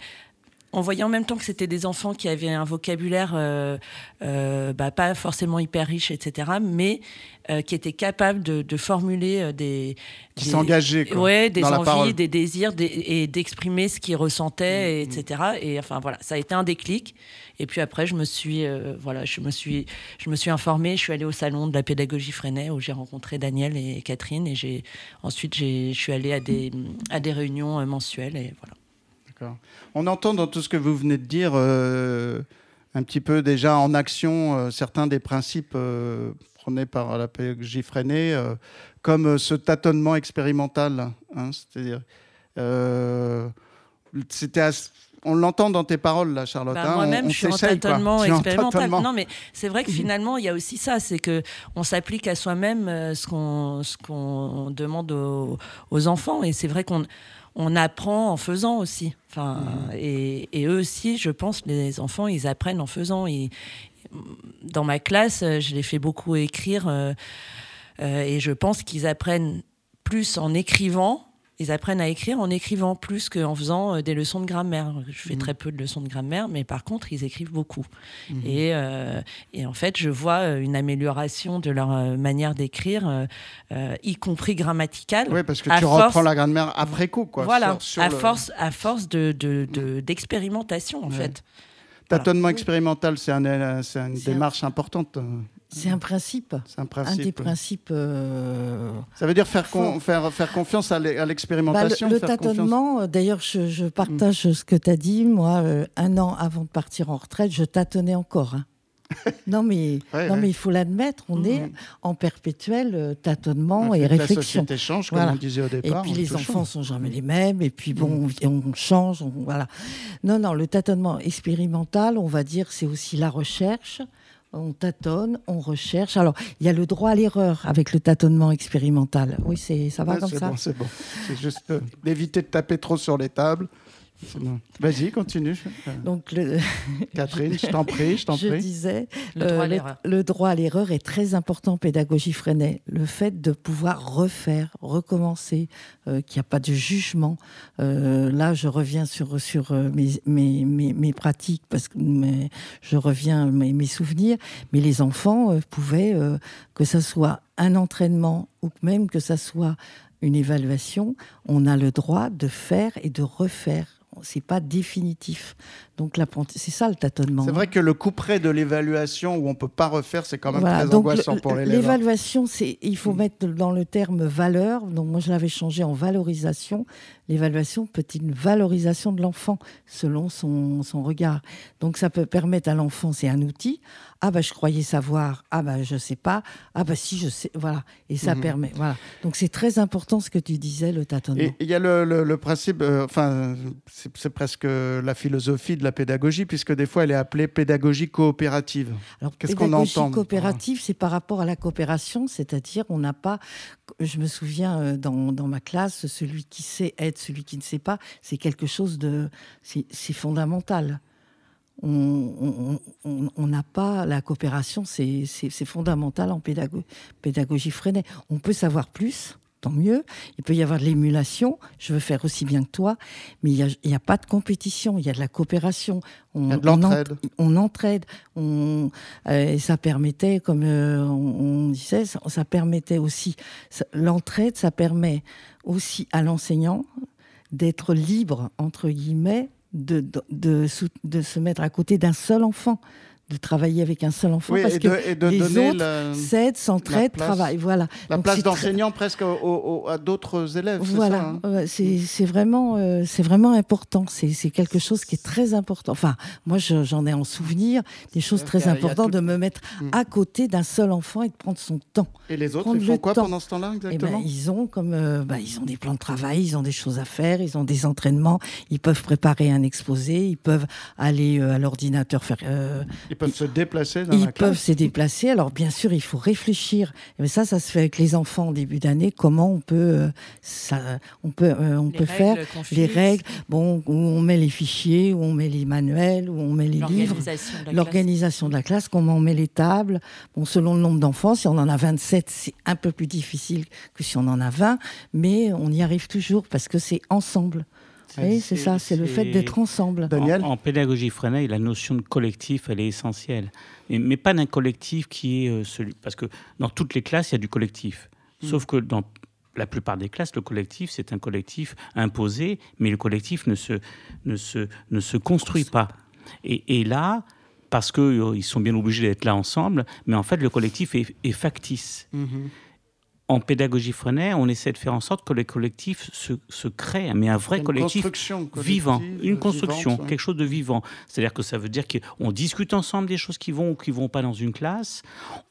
on voyait en même temps que c'était des enfants qui avaient un vocabulaire euh, euh, bah, pas forcément hyper riche, etc., mais euh, qui étaient capables de, formuler des... Qui s'engageaient, Ouais, des envies, des désirs, et d'exprimer ce qu'ils ressentaient, etc. Mm, mm. Et enfin, voilà, ça a été un déclic. Et puis après, je me suis, voilà, je me suis, je me suis informée. Je suis allée au salon de la pédagogie Freinet où j'ai rencontré Daniel et Catherine. Et j'ai ensuite, je suis allée à des, à des réunions mensuelles. Et voilà. On entend dans tout ce que vous venez de dire euh, un petit peu déjà en action euh, certains des principes euh, prônés par la pédagogie freinée, comme ce tâtonnement expérimental. Hein, c'est-à-dire, c'était on l'entend dans tes paroles, là, Charlotte. Bah, hein, moi-même, je suis en tâtonnement expérimental. Non, mais c'est vrai que finalement, il y a aussi ça, c'est que on s'applique à soi-même ce qu'on ce qu'on demande aux, aux, enfants, et c'est vrai qu'on on apprend en faisant aussi. Enfin, mmh. et, eux aussi, je pense, les enfants, ils apprennent en faisant. Et, dans ma classe, je les fais beaucoup écrire euh, euh, et je pense qu'ils apprennent plus en écrivant ils apprennent à écrire en écrivant plus qu'en faisant euh, des leçons de grammaire. Je fais mmh. très peu de leçons de grammaire, mais par contre, ils écrivent beaucoup. Mmh. Et, euh, et, en fait, je vois euh, une amélioration de leur manière d'écrire, y compris grammaticale. Oui, parce que tu reprends la grammaire après coup. Quoi, voilà, à, force, à force d'expérimentation, de, de, en fait. Tâtonnement expérimental, c'est une démarche importante. C'est un principe. C'est un principe. Un des principes. Euh, Ça veut dire faire, faire, faire confiance à l'expérimentation. Bah, le, tâtonnement, euh, d'ailleurs, je, partage ce que tu as dit. Moi, euh, un an avant de partir en retraite, je tâtonnais encore. Hein. non, mais, non mais il faut l'admettre, on est mhm. en perpétuel tâtonnement et réflexion. La société change, comme on disait au départ. Et puis les enfants sont jamais les mêmes, et puis bon, on change, voilà. Non, non, le tâtonnement expérimental, on va dire, c'est aussi la recherche, on tâtonne, on recherche. Alors, il y a le droit à l'erreur avec le tâtonnement expérimental. Oui, c'est ça va comme ça. c'est bon. C'est juste euh, d'éviter de taper trop sur les tables. Vas-y, continue. Donc, Catherine, je t'en prie, je t'en prie. Je disais, euh, le droit, à l'erreur est très important en pédagogie Freinet. Le fait de pouvoir refaire, recommencer, euh, qu'il n'y a pas de jugement. Euh, là, je reviens sur, sur mes, mes, mes, pratiques, parce que je reviens mes, mes souvenirs. Mais les enfants pouvaient, que ce soit un entraînement ou même que ce soit une évaluation, on a le droit de faire et de refaire c'est pas définitif. Donc c'est ça le tâtonnement. C'est vrai que le coup près de l'évaluation où on peut pas refaire, c'est quand même très angoissant pour l'élève. L'évaluation, c'est il faut mettre dans le terme valeur. Donc moi je l'avais changé en valorisation. L'évaluation peut être une valorisation de l'enfant selon son, son regard. Donc ça peut permettre à l'enfant, c'est un outil. Ah bah je croyais savoir. Ah bah je sais pas. Ah bah si je sais. Voilà. Et ça mhm. permet. Voilà. Donc c'est très important ce que tu disais, le tâtonnement. il y a le, le, principe. Euh, enfin, c'est presque la philosophie de la pédagogie puisque des fois elle est appelée pédagogie coopérative. Alors qu'est-ce qu'on entend coopérative, c'est par rapport à la coopération, c'est-à-dire on n'a pas. Je me souviens euh, dans, dans ma classe, celui qui sait aide celui qui ne sait pas. C'est quelque chose de. C'est fondamental on n'a pas la coopération, c'est fondamental en pédagogie, pédagogie freinée. On peut savoir plus, tant mieux. Il peut y avoir de l'émulation, je veux faire aussi bien que toi, mais il n'y a, pas de compétition, il y a de la coopération. On, entraide. On, entraide. On, euh, et ça permettait, comme euh, on, disait, ça permettait aussi, l'entraide, ça permet aussi à l'enseignant d'être libre, entre guillemets, de, de, de, se mettre à côté d'un seul enfant de travailler avec un seul enfant parce que les autres s'aident, s'entraident, travaillent. Voilà. La place d'enseignant presque à d'autres élèves. Voilà, hein c'est vraiment, euh, c'est vraiment important. C'est quelque chose qui est très important. Enfin, moi, j'en ai en souvenir des choses très importantes de me mettre hmm. à côté d'un seul enfant et de prendre son temps. Et les autres, ils font quoi pendant ce temps-là eh ben, exactement? Ils ont comme, euh, bah, ils ont des plans de travail, ils ont des choses à faire, ils ont des entraînements, ils peuvent préparer un exposé, ils peuvent aller euh, à l'ordinateur faire. Ils peuvent se déplacer dans Ils peuvent se déplacer. Alors, bien sûr, il faut réfléchir. Mais ça, ça se fait avec les enfants en début d'année. Comment on peut, euh, ça, on peut, euh, on peut faire les règles. Bon, où on met les fichiers, où on met les manuels, où on met les livres. L'organisation de la classe. Comment on met les tables. Bon, selon le nombre d'enfants, si on en a 27, c'est un peu plus difficile que si on en a 20. Mais on y arrive toujours parce que c'est ensemble. Oui, c'est ça, c'est le fait d'être ensemble. Daniel en, pédagogie Freinet, la notion de collectif, elle est essentielle. Mais, pas d'un collectif qui est euh, celui. Parce que dans toutes les classes, il y a du collectif. Hmm. Sauf que dans la plupart des classes, le collectif, c'est un collectif imposé, mais le collectif ne se, ne se, ne se construit pas. Et, là, parce qu'ils euh, sont bien obligés d'être là ensemble, mais en fait, le collectif est, factice. Mm-hmm en pédagogie Freinet, on essaie de faire en sorte que les collectifs se, se créent, mais un vrai collectif vivant, une construction, quelque chose de vivant. C'est-à-dire que ça veut dire qu'on discute ensemble des choses qui vont ou qui vont pas dans une classe,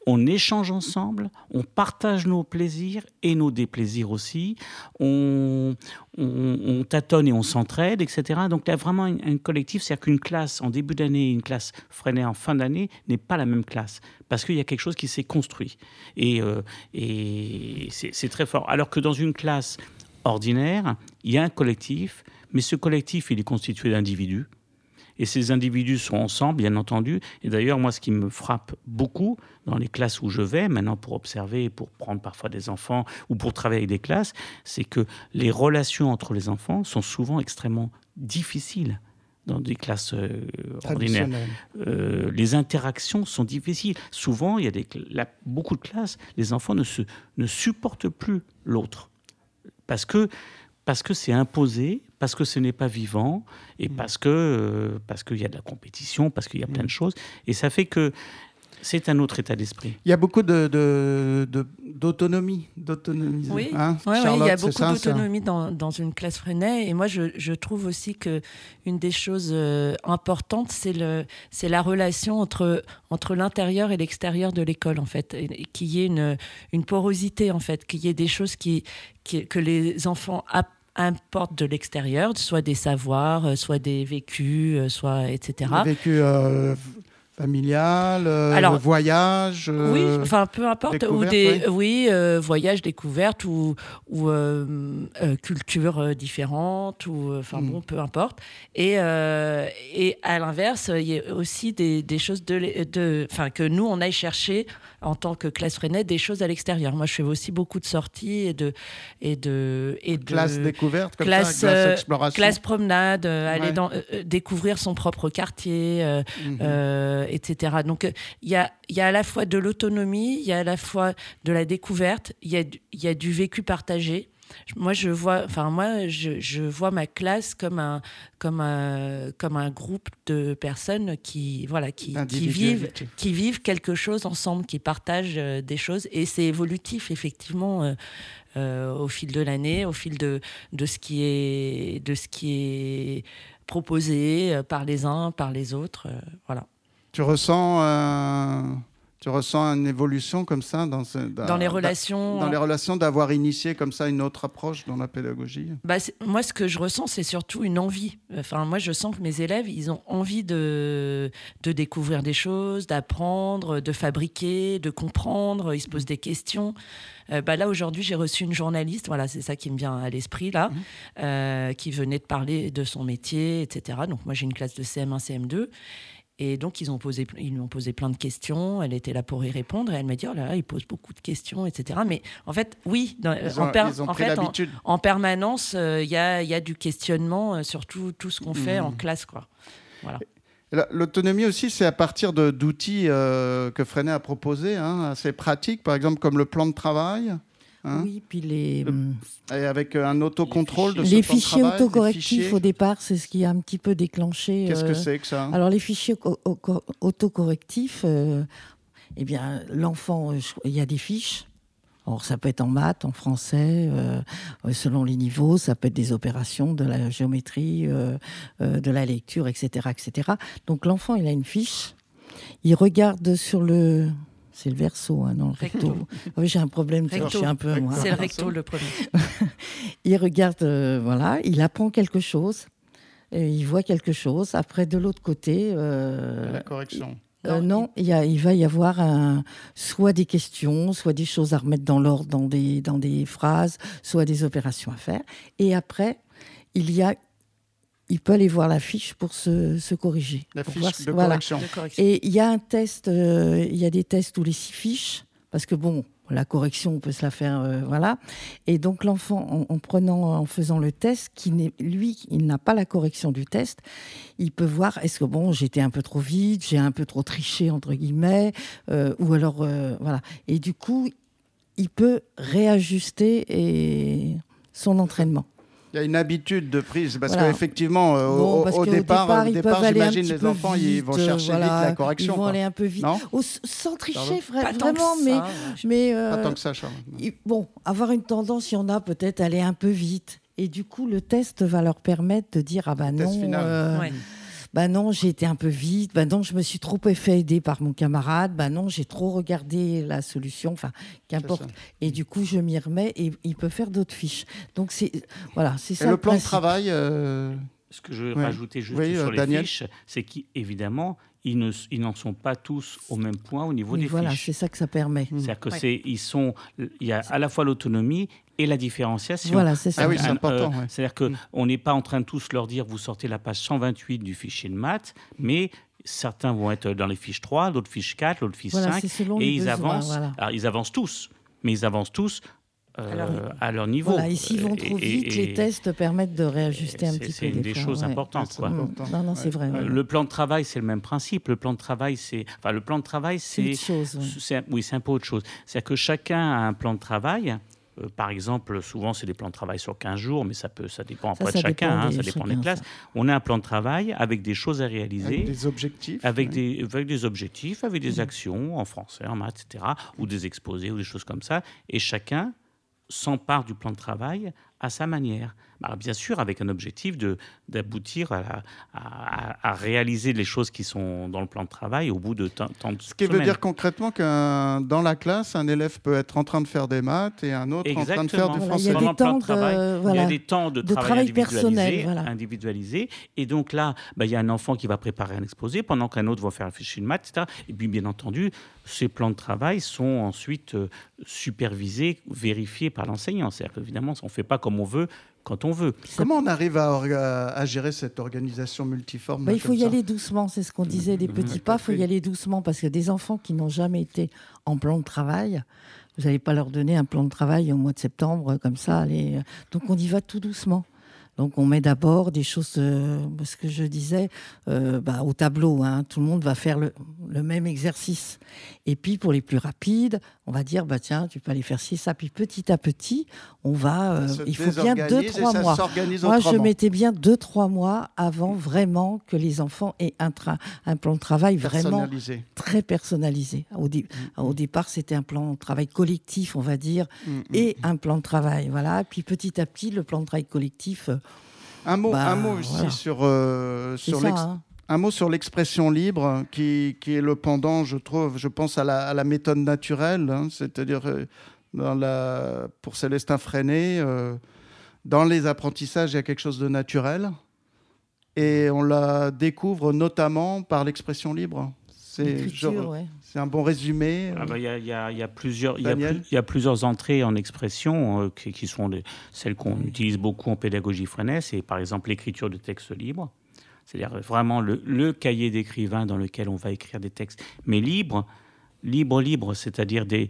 on échange ensemble, on partage nos plaisirs et nos déplaisirs aussi, on, on, tâtonne et on s'entraide, etc. Donc là, vraiment un, collectif, c'est-à-dire qu'une classe en début d'année et une classe Freinet en fin d'année n'est pas la même classe, parce qu'il y a quelque chose qui s'est construit. Et, euh, et c'est très fort. Alors que dans une classe ordinaire, il y a un collectif, mais ce collectif, il est constitué d'individus. Et ces individus sont ensemble, bien entendu. Et d'ailleurs, moi, ce qui me frappe beaucoup dans les classes où je vais, maintenant pour observer, pour prendre parfois des enfants ou pour travailler avec des classes, c'est que les relations entre les enfants sont souvent extrêmement difficiles dans des classes euh, ordinaires. Euh, les interactions sont difficiles. Souvent, il y a des, beaucoup de classes, les enfants ne, se, ne supportent plus l'autre. Parce que parce que c'est imposé, parce que ce n'est pas vivant, et mm. parce que euh, parce qu'il y a de la compétition, parce qu'il y a plein de mm. choses, et ça fait que c'est un autre état d'esprit. Il y a beaucoup de, d'autonomie, d'autonomie. Oui, hein, il y a beaucoup d'autonomie dans, dans, une classe Freinet. Et moi, je, je, trouve aussi que une des choses euh, importantes, c'est le, c'est la relation entre entre l'intérieur et l'extérieur de l'école, en fait, qu'il y ait une, une porosité, en fait, qu'il y ait des choses qui, que les enfants importent de l'extérieur, soit des savoirs, euh, soit des vécus, euh, soit etc. Des vécus familial, euh, Alors, voyage euh, Oui, enfin peu importe, ou des oui, euh, voyage, découverte ou, ou culture différente ou enfin hmm. bon, peu importe. Et, et à l'inverse, il y a aussi des, des choses de, de, enfin que nous on aille chercher en tant que classe Freinet des choses à l'extérieur. Moi, je fais aussi beaucoup de sorties et de et de et de classe découverte, comme classe, ça, classe exploration, classe promenade, aller dans découvrir son propre quartier. Mhm. Euh, etc. Donc il y a, y a à la fois de l'autonomie, il y a à la fois de la découverte, il y a, y a du vécu partagé. Moi je vois, enfin moi je, je, vois ma classe comme un comme un comme un groupe de personnes qui voilà qui, qui vivent qui vivent quelque chose ensemble, qui partagent euh, des choses et c'est évolutif effectivement. Euh, euh, au fil de l'année, au fil de, de, ce qui est, de ce qui est proposé par les uns, par les autres. voilà. Tu ressens tu ressens une évolution comme ça dans, dans, les relations Dans les relations d'avoir initié comme ça une autre approche dans la pédagogie? Bah, Moi, ce que je ressens, c'est surtout une envie. Enfin, moi, je sens que mes élèves, ils ont envie de, de découvrir des choses, d'apprendre, de fabriquer, de comprendre. Ils se posent des questions. Euh, bah là, aujourd'hui, j'ai reçu une journaliste, voilà, c'est ça qui me vient à l'esprit, là, mmh. euh, qui venait de parler de son métier, etc. Donc, moi, j'ai une classe de CM1, CM2. Et donc, ils, ont posé, ils lui ont posé plein de questions. Elle était là pour y répondre. Et elle m'a dit, oh là là, il pose beaucoup de questions, etc. Mais en fait, oui, en, fait, en, permanence, euh, il y, a, y, a, du questionnement euh, sur tout, tout ce qu'on fait en mmh. classe. Quoi. Voilà. L'autonomie aussi, c'est à partir d'outils euh, que Freinet a proposés, hein, assez pratiques, par exemple comme le plan de travail. Hein oui, puis les. Et avec un autocontrôle de Les fichiers autocorrectifs, au départ, c'est ce qui a un petit peu déclenché. Qu'est-ce que euh, c'est que ça Alors, les fichiers autocorrectifs, euh, eh bien, l'enfant, euh, il y a des fiches. Or, ça peut être en maths, en français, selon les niveaux, ça peut être des opérations, de la géométrie, de la lecture, etc., etc. Donc, l'enfant, il a une fiche. Il regarde sur le, c'est le verso, hein, non le recto. oui, j'ai un problème, je suis un peu C'est le recto le premier. il regarde, euh, voilà, il apprend quelque chose, il voit quelque chose. Après, de l'autre côté. Euh, la correction. Euh, non, il, y a, il, va y avoir un, soit des questions, soit des choses à remettre dans l'ordre dans des, dans des phrases, soit des opérations à faire. Et après, il y a il peut aller voir la fiche pour se, corriger. La fiche de, correction. Et il y a un test, euh, il y a des tests où les six fiches, parce que bon, la correction, on peut se la faire, euh, voilà. Et donc l'enfant, en, prenant, en faisant le test, qui lui, il n'a pas la correction du test, il peut voir est-ce que bon, j'étais un peu trop vite, j'ai un peu trop triché entre guillemets, euh, ou alors voilà. Et du coup, il peut réajuster et son entraînement. Il y a une habitude de prise parce qu'effectivement, euh, au, départ, j'imagine les enfants, ils vont chercher vite la correction. Ils vont aller un peu vite, sans tricher vraiment, mais, mais euh, pas tant que ça, Charles. Bon, avoir une tendance, il y en a peut-être aller un peu vite. Et du coup, le test va leur permettre de dire ah bah non. Euh, bah non, j'ai été un peu vite, bah non, je me suis trop fait aider par mon camarade, bah non, j'ai trop regardé la solution, enfin, qu'importe. Et du coup, je m'y remets et il peut faire d'autres fiches. Donc, c'est voilà, c'est ça. le, plan de travail. Euh, Ce que je veux rajouter juste sur euh, les fiches, c'est qu'évidemment, ils n'en sont pas tous au même point au niveau des fiches. Voilà, c'est ça que ça permet. C'est-à-dire que c'est, ils sont, il y a à la fois l'autonomie et la différenciation. Voilà, c'est ça. Ah oui, c'est important. Euh, c'est-à-dire qu'on mm. n'est pas en train de tous leur dire vous sortez la page 128 du fichier de maths, mais certains vont être dans les fiches 3, d'autres fiches 4, d'autres fiches 5, et ils avancent. Alors, ils avancent tous, mais ils avancent tous euh, à leur niveau. Voilà, et s'ils vont trop vite, les tests permettent de réajuster un petit peu. C'est une des, choses importantes. Quoi. Non, non, c'est vrai. Le plan de travail, c'est le même principe. Le plan de travail, c'est. Enfin, le plan de travail, c'est. Oui, c'est un peu autre chose. C'est-à-dire que chacun a un plan de travail euh, par exemple, souvent, c'est des plans de travail sur 15 jours, mais ça, peut, ça dépend après de chacun, hein, ça dépend des classes. On a un plan de travail avec des choses à réaliser. Avec des objectifs. Avec, des, avec des objectifs, avec des mmh. actions en français, en maths, etc., ou des exposés, ou des choses comme ça. Et chacun s'empare du plan de travail à sa manière. Bah, bien sûr, avec un objectif d'aboutir à, à, réaliser les choses qui sont dans le plan de travail au bout de tant de Ce qui veut dire concrètement que dans la classe, un élève peut être en train de faire des maths et un autre en train de faire du français. Il y a des temps de, travail, il y a des temps de, travail, personnel, individualisé. Et donc là, bah, il y a un enfant qui va préparer un exposé pendant qu'un autre va faire un fichier de maths, etc. Et puis, bien entendu, ces plans de travail sont ensuite euh, supervisés, vérifiés par l'enseignant. C'est-à-dire qu'évidemment, on ne fait pas comme on veut quand on veut. Comment on arrive à, gérer cette organisation multiforme bah, Il faut y aller doucement, c'est ce qu'on disait, des mmh, petits pas, il faut y aller doucement, parce que des enfants qui n'ont jamais été en plan de travail, vous n'allez pas leur donner un plan de travail au mois de septembre, comme ça. Allez. Donc on y va tout doucement. Donc on met d'abord des choses, euh, ce que je disais, euh, bah, au tableau. Hein. tout le monde va faire le, même exercice. Et puis pour les plus rapides, on va dire, bah tiens, tu peux aller faire ci, ça. Puis petit à petit, on va. il faut bien deux, trois mois. Moi, je mettais bien deux, trois mois avant vraiment que les enfants aient un, un plan de travail vraiment très personnalisé. Au, mm, au mm. départ, c'était un plan de travail collectif, on va dire, mm, et un plan de travail. Voilà. Puis petit à petit, le plan de travail collectif. Euh, un mot, un bah, mot aussi sur, euh, sur. Un mot sur l'expression libre, qui, qui, est le pendant, je trouve, je pense à la, à la méthode naturelle, hein, c'est-à-dire euh, dans la, pour Célestin Freinet, dans les apprentissages, il y a quelque chose de naturel, et on la découvre notamment par l'expression libre. C'est un bon résumé. Ah bah, il y, a, plusieurs, il y, a plusieurs entrées en expression euh, qui, sont celles qu'on utilise beaucoup en pédagogie freinet. C'est par exemple l'écriture de textes libres. C'est-à-dire vraiment le, le cahier d'écrivain dans lequel on va écrire des textes, mais libres libre, libre, c'est-à-dire des,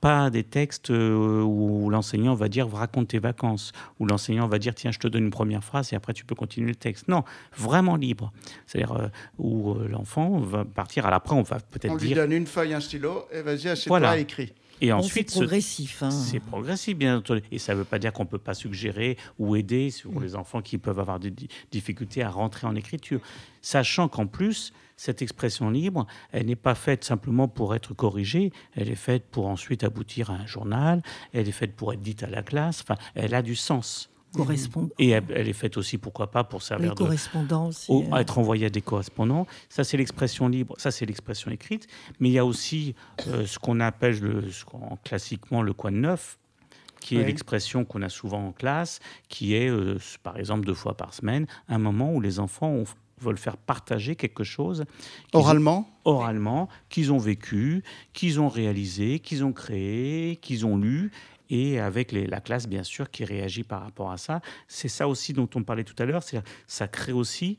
pas, des textes euh, où l'enseignant va dire raconte tes vacances, où l'enseignant va dire tiens, je te donne une première phrase et après tu peux continuer le texte. Non, vraiment libre. C'est-à-dire euh, où euh, l'enfant va partir. Alors après, on va peut-être dire. On lui donne une feuille, un stylo et vas-y, assieds-toi voilà. écrit. Et ensuite, c'est progressif. Hein. C'est progressif, bien entendu. Et ça ne veut pas dire qu'on ne peut pas suggérer ou aider sur mm. les enfants qui peuvent avoir des difficultés à rentrer en écriture. Sachant qu'en plus, cette expression libre, elle n'est pas faite simplement pour être corrigée, elle est faite pour ensuite aboutir à un journal, elle est faite pour être dite à la classe, enfin, elle a du sens. Et elle, est faite aussi, pourquoi pas, pour servir de correspondance, euh. être envoyée à des correspondants. Ça, c'est l'expression libre, ça, c'est l'expression écrite. Mais il y a aussi euh, ce qu'on appelle le, classiquement le coin de neuf, qui est l'expression qu'on a souvent en classe, qui est, euh, par exemple, deux fois par semaine, un moment où les enfants veulent faire partager quelque chose. Oralement? Oralement, qu'ils ont vécu, qu'ils ont réalisé, qu'ils ont créé, qu'ils ont lu, et avec la classe, bien sûr, qui réagit par rapport à ça. C'est ça aussi dont on parlait tout à l'heure, ça crée aussi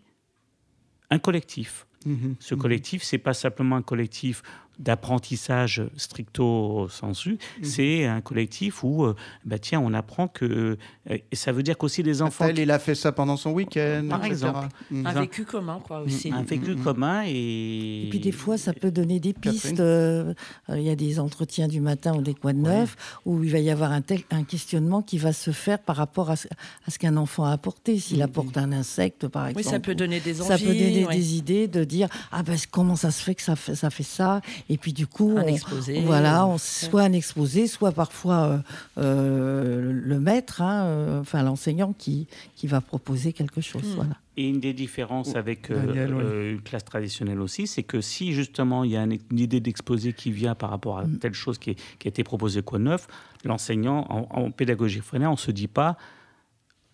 un collectif. Mmh Ce mmh collectif, c'est pas simplement un collectif d'apprentissage stricto sensu, mmh. c'est un collectif où, euh, bah tiens, on apprend que. Euh, et ça veut dire qu'aussi les enfants. Elle, il a fait ça pendant son week-end. Par exemple. Un vécu commun, quoi, aussi. Un vécu commun et. Et puis des fois, ça peut donner des pistes. Euh, il y a des entretiens du matin ou des coins de neuf où il va y avoir un, tel, un questionnement qui va se faire par rapport à ce, à ce qu'un enfant a apporté. S'il apporte un insecte, par exemple. Oui, ça peut donner des envies. Ça peut donner des idées de dire Ah ben, comment ça se fait que ça fait ça, fait ça? Et puis du coup, un exposé. Voilà, on, soit un exposé, soit parfois euh, euh, le maître, hein, euh, enfin l'enseignant qui, qui va proposer quelque chose. Hmm. Voilà. Et une des différences avec une classe traditionnelle aussi, c'est que si justement il y a une, idée d'exposé qui vient par rapport à hmm. telle chose qui, qui a été proposée quoi neuf, l'enseignant en, pédagogie freinée, on se dit pas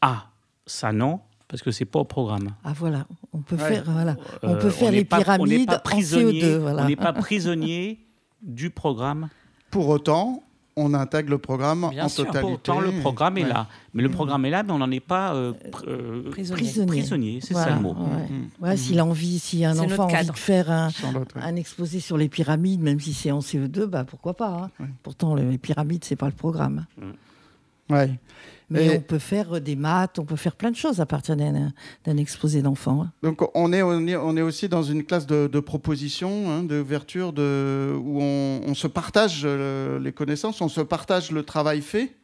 ah ça non, parce que c'est pas au programme. Ah voilà, on peut faire voilà, on peut faire les pyramides pas, en CO2. On n'est pas prisonnier du programme. Pour autant, on intègre le programme en totalité. Pour autant, le programme est là. Mais le programme est là, mais on n'en est pas euh, euh, prisonnier. c'est ça le mot. Ouais. S'il a envie, si un enfant a envie de faire un, un, exposé sur les pyramides, même si c'est en CE2, bah, pourquoi pas. Hein. Pourtant, les pyramides, c'est pas le programme. Ouais. Mais on peut faire des maths, on peut faire plein de choses à partir d'un exposé d'enfants. Hein. Donc on est, on est, aussi dans une classe de, de proposition, hein, d'ouverture, de, où on, se partage euh, les connaissances, on se partage le travail fait.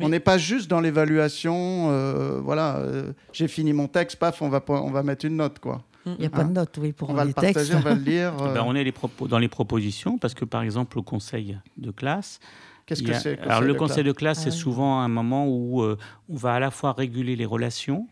On n'est pas juste dans l'évaluation, euh, voilà, euh, j'ai fini mon texte, paf, on va, on va mettre une note, quoi. Il n'y a pas de hein? note, oui, pour on va le partager, on va le lire. Eh ben, on est les dans les propositions, parce que par exemple, au conseil de classe, Qu'est-ce que c'est Alors, le conseil de classe, c'est ah souvent un moment où euh, on va à la fois réguler les relations.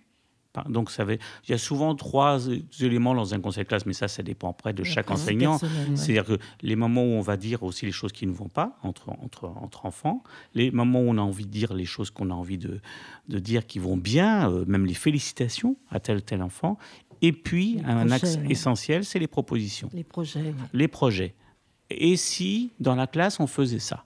Donc, ça il y a souvent trois éléments dans un conseil de classe, mais ça, ça dépend après de chaque enseignant. C'est-à-dire que les moments où on va dire aussi les choses qui ne vont pas entre, entre, entre enfants, les moments où on a envie de dire les choses qu'on a envie de, de dire qui vont bien, euh, même les félicitations à tel tel enfant. Et puis, un axe essentiel, c'est les propositions. Les projets. Les projets. Et si, dans la classe, on faisait ça?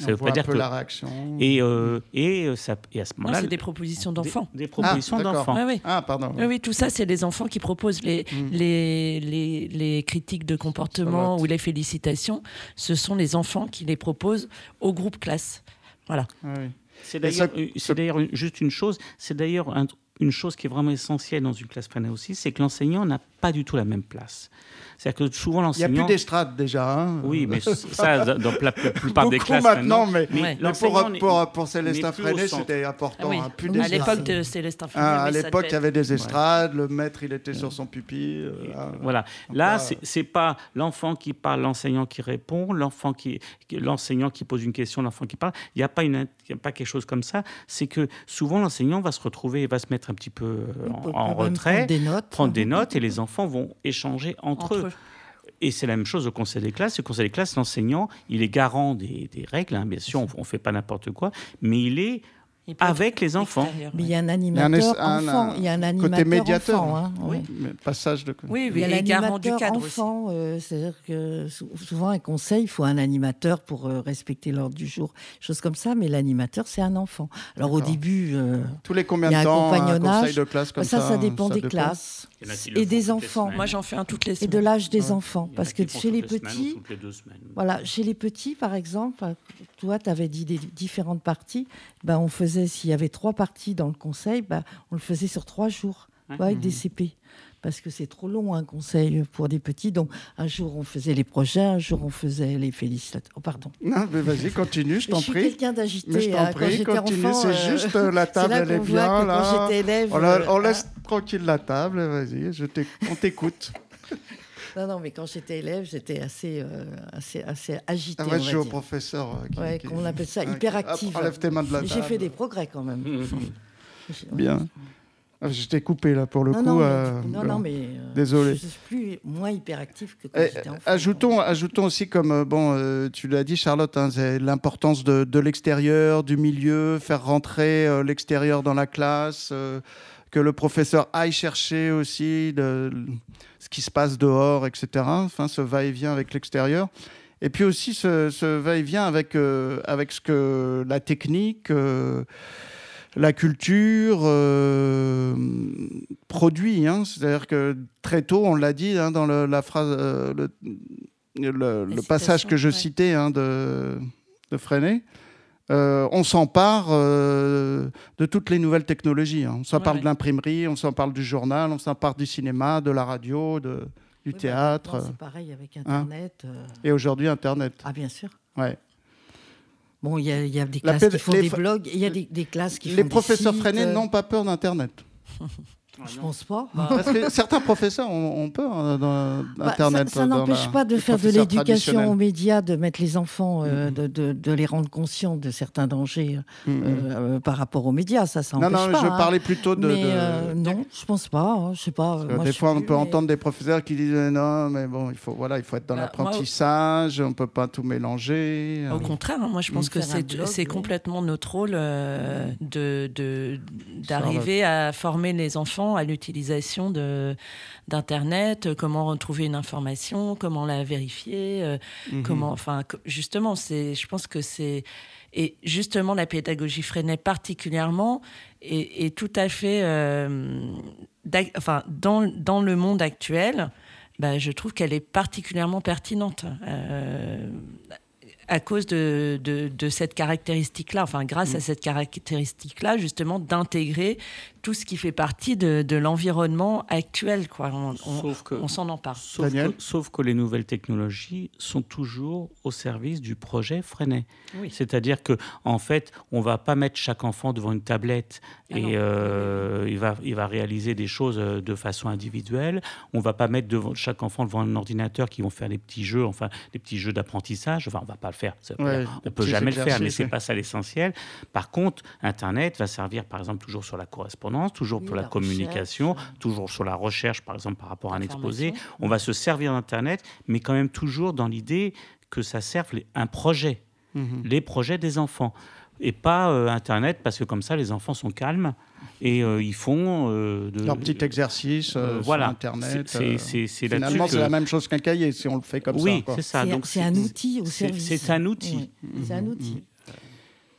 Ça veut pas dire que la réaction. Et, euh, et, euh, ça, et à ce moment-là, c'est des propositions d'enfants. Des, propositions ah, d'enfants. Ah, oui. ah, pardon. Oui, oui, tout ça, c'est les enfants qui proposent les, hmm. les, les, les, critiques de comportement ou les félicitations. Ce sont les enfants qui les proposent au groupe classe. Voilà. Ah, oui. C'est d'ailleurs juste une chose, c'est d'ailleurs une chose qui est vraiment essentielle dans une classe Freinet aussi, c'est que l'enseignant n'a pas du tout la même place. C'est-à-dire que souvent l'enseignant. Il n'y a plus d'estrade déjà. Hein. oui, mais ça, dans la, plupart des classes. maintenant, mais, mais, pour, pour, pour, Célestin Freinet, c'était important. Ah, hein, à l'époque de Célestin Freinet. Ah, à l'époque, il y avait des estrades, le maître, il était sur son pupitre. Euh, voilà. Là, c'est pas l'enfant qui parle, l'enseignant qui répond, l'enfant qui, l'enseignant qui pose une question, l'enfant qui parle. Il n'y a pas une, a pas quelque chose comme ça. C'est que souvent l'enseignant va se retrouver et va se mettre un petit peu euh, en, retrait, prendre des notes, prendre des notes, et les enfants vont échanger entre, eux. Et c'est la même chose au conseil des classes. Au conseil des classes, l'enseignant, il est garant des, règles. Hein. Bien sûr, on ne fait pas n'importe quoi, mais il est avec les enfants. Mais il y a un animateur enfant, il y a un animateur côté médiateur, enfant, hein, oui. passage de. Oui, il y a l'animateur enfant. Euh, c'est-à-dire que souvent un conseil, il faut un animateur pour euh, respecter l'ordre du jour, choses comme ça. Mais l'animateur, c'est un enfant. Alors au début, euh, tous les combien de temps un conseil de classe comme ça, ça, ça dépend des classes et des enfants. Moi, j'en fais un toutes les semaines. Et de l'âge des enfants, parce que chez les petits, voilà, chez les petits, par exemple, toi, tu avais dit des différentes parties. Ben, on faisait, s'il y avait trois parties dans le conseil, ben, on le faisait sur trois jours, avec des mhm. CP. Parce que c'est trop long un conseil pour des petits. Donc un jour on faisait les projets, un jour on faisait les félicitations. Oh, pardon. Non, mais vas-y, continue, je t'en prie. Je suis quelqu'un d'agité. Mais je t'en hein, prie, continue. C'est euh, juste euh, la table, elle est bien là. Quand j'étais élève. On, euh, laisse tranquille la table. Vas-y, on t'écoute. Non, non, mais quand j'étais élève, j'étais assez, euh, assez, assez agité. Ah ouais, je suis au professeur. Euh, qui, on appelle ça hyperactive. Enlève tes mains de la J'ai fait des progrès quand même. Bien. Ah, je t'ai coupé là pour le coup. Non, euh, non, non, mais désolé. Je suis plus moins hyperactif que quand j'étais enfant. Ajoutons, ajoutons aussi comme bon, tu l'as dit Charlotte, hein, l'importance de, de l'extérieur, du milieu, faire rentrer l'extérieur dans la classe, que le professeur aille chercher aussi de, ce qui se passe dehors, etc. Enfin, ce va-et-vient avec l'extérieur. Et puis aussi ce, va-et-vient avec, euh, avec ce que la technique, euh, la culture euh, produit. Hein. C'est-à-dire que très tôt, on l'a dit hein, dans la phrase, le, passage que je citais hein, de, de Freinet, euh, on s'empare euh, de toutes les nouvelles technologies. Hein. On s'empare de l'imprimerie, on s'empare du journal, on s'empare du cinéma, de la radio, de, du bah, théâtre. c'est pareil avec hein. Internet. Euh. Et aujourd'hui, Internet. Ah, bien sûr. Ouais. Bon, il y, a des classes qui font des blogs, il y a des, classes qui les font Les professeurs freinés n'ont pas peur d'Internet. Je pense pas. Bah, parce que certains professeurs ont, peur hein, dans bah, Internet. ça, n'empêche pas de faire de l'éducation aux médias, de mettre les enfants, euh, mm-hmm. de, de, les rendre conscients de certains dangers euh, mm-hmm. euh, par rapport aux médias. Ça, ça non, non, pas, je hein. parlais plutôt de. Mais, non, je pense pas. Hein, je sais pas. des fois, on peut entendre des professeurs qui disent non, mais bon, il faut, voilà, il faut être dans bah, l'apprentissage, on peut pas tout mélanger. Au contraire, moi, je pense que c'est complètement notre rôle de d'arriver à former les enfants à l'utilisation d'Internet, comment retrouver une information, comment la vérifier, euh, mhm. comment, enfin, justement, c'est, je pense que c'est et justement la pédagogie freinée particulièrement est, tout à fait, euh, enfin, dans, dans le monde actuel. Bah, je trouve qu'elle est particulièrement pertinente. Euh, à cause de, de, cette caractéristique-là, enfin grâce à mm. cette caractéristique-là, justement, d'intégrer tout ce qui fait partie de, de l'environnement actuel. Quoi. On, on, s'en empare. Sauf que, sauf que, les nouvelles technologies sont toujours au service du projet Freinet. C'est-à-dire que en fait, on va pas mettre chaque enfant devant une tablette ah et euh, il, va, il va réaliser des choses euh, de façon individuelle. On va pas mettre devant, chaque enfant devant un ordinateur qui vont faire des petits jeux, enfin des petits jeux d'apprentissage. Enfin, on va pas le faire. on on peut jamais le faire, mais c'est pas ça l'essentiel. Par contre, Internet va servir, par exemple, toujours sur la correspondance toujours pour la, communication, toujours sur la recherche, par exemple, par rapport à un exposé. On va se servir d'Internet, mais quand même toujours dans l'idée que ça serve un projet, mhm. les projets des enfants. Et pas euh, Internet, parce que comme ça, les enfants sont calmes et euh, ils font euh, de, leur petit exercice voilà. sur Internet. C'est, Finalement, c'est la même chose qu'un cahier si on le fait comme ça. Oui, c'est ça. Donc c'est, un outil au service. C'est un outil. C'est un outil.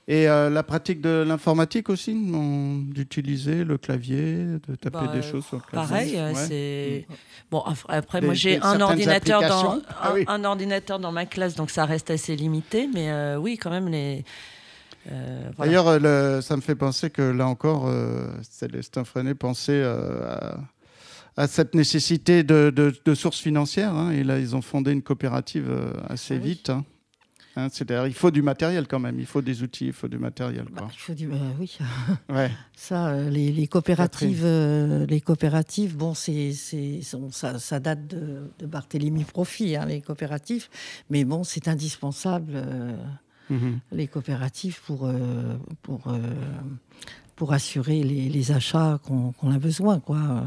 Et euh, la pratique de l'informatique aussi, d'utiliser le clavier, de taper bah, des choses sur le clavier. Pareil, euh, c'est bon. Après, moi, j'ai un ordinateur dans ah un, ordinateur dans ma classe, donc ça reste assez limité. Mais euh, oui, quand même les D'ailleurs, ça me fait penser que là encore, Célestin Freinet pensait à à cette nécessité de, de, sources financières. Hein, et là, ils ont fondé une coopérative euh, assez ah vite. Hein. Hein, c'est-à-dire, il faut du matériel quand même, il faut des outils, il faut du matériel. Quoi. Bah, il faut du, euh, oui. ouais. Ça, euh, les, les, coopératives, les coopératives, bon, c'est, ça, ça, date de, de Barthélemy Profit, les coopératives, mais bon, c'est indispensable. Mhm. Les coopératives pour, pour pour assurer les, achats qu'on a besoin. Quoi.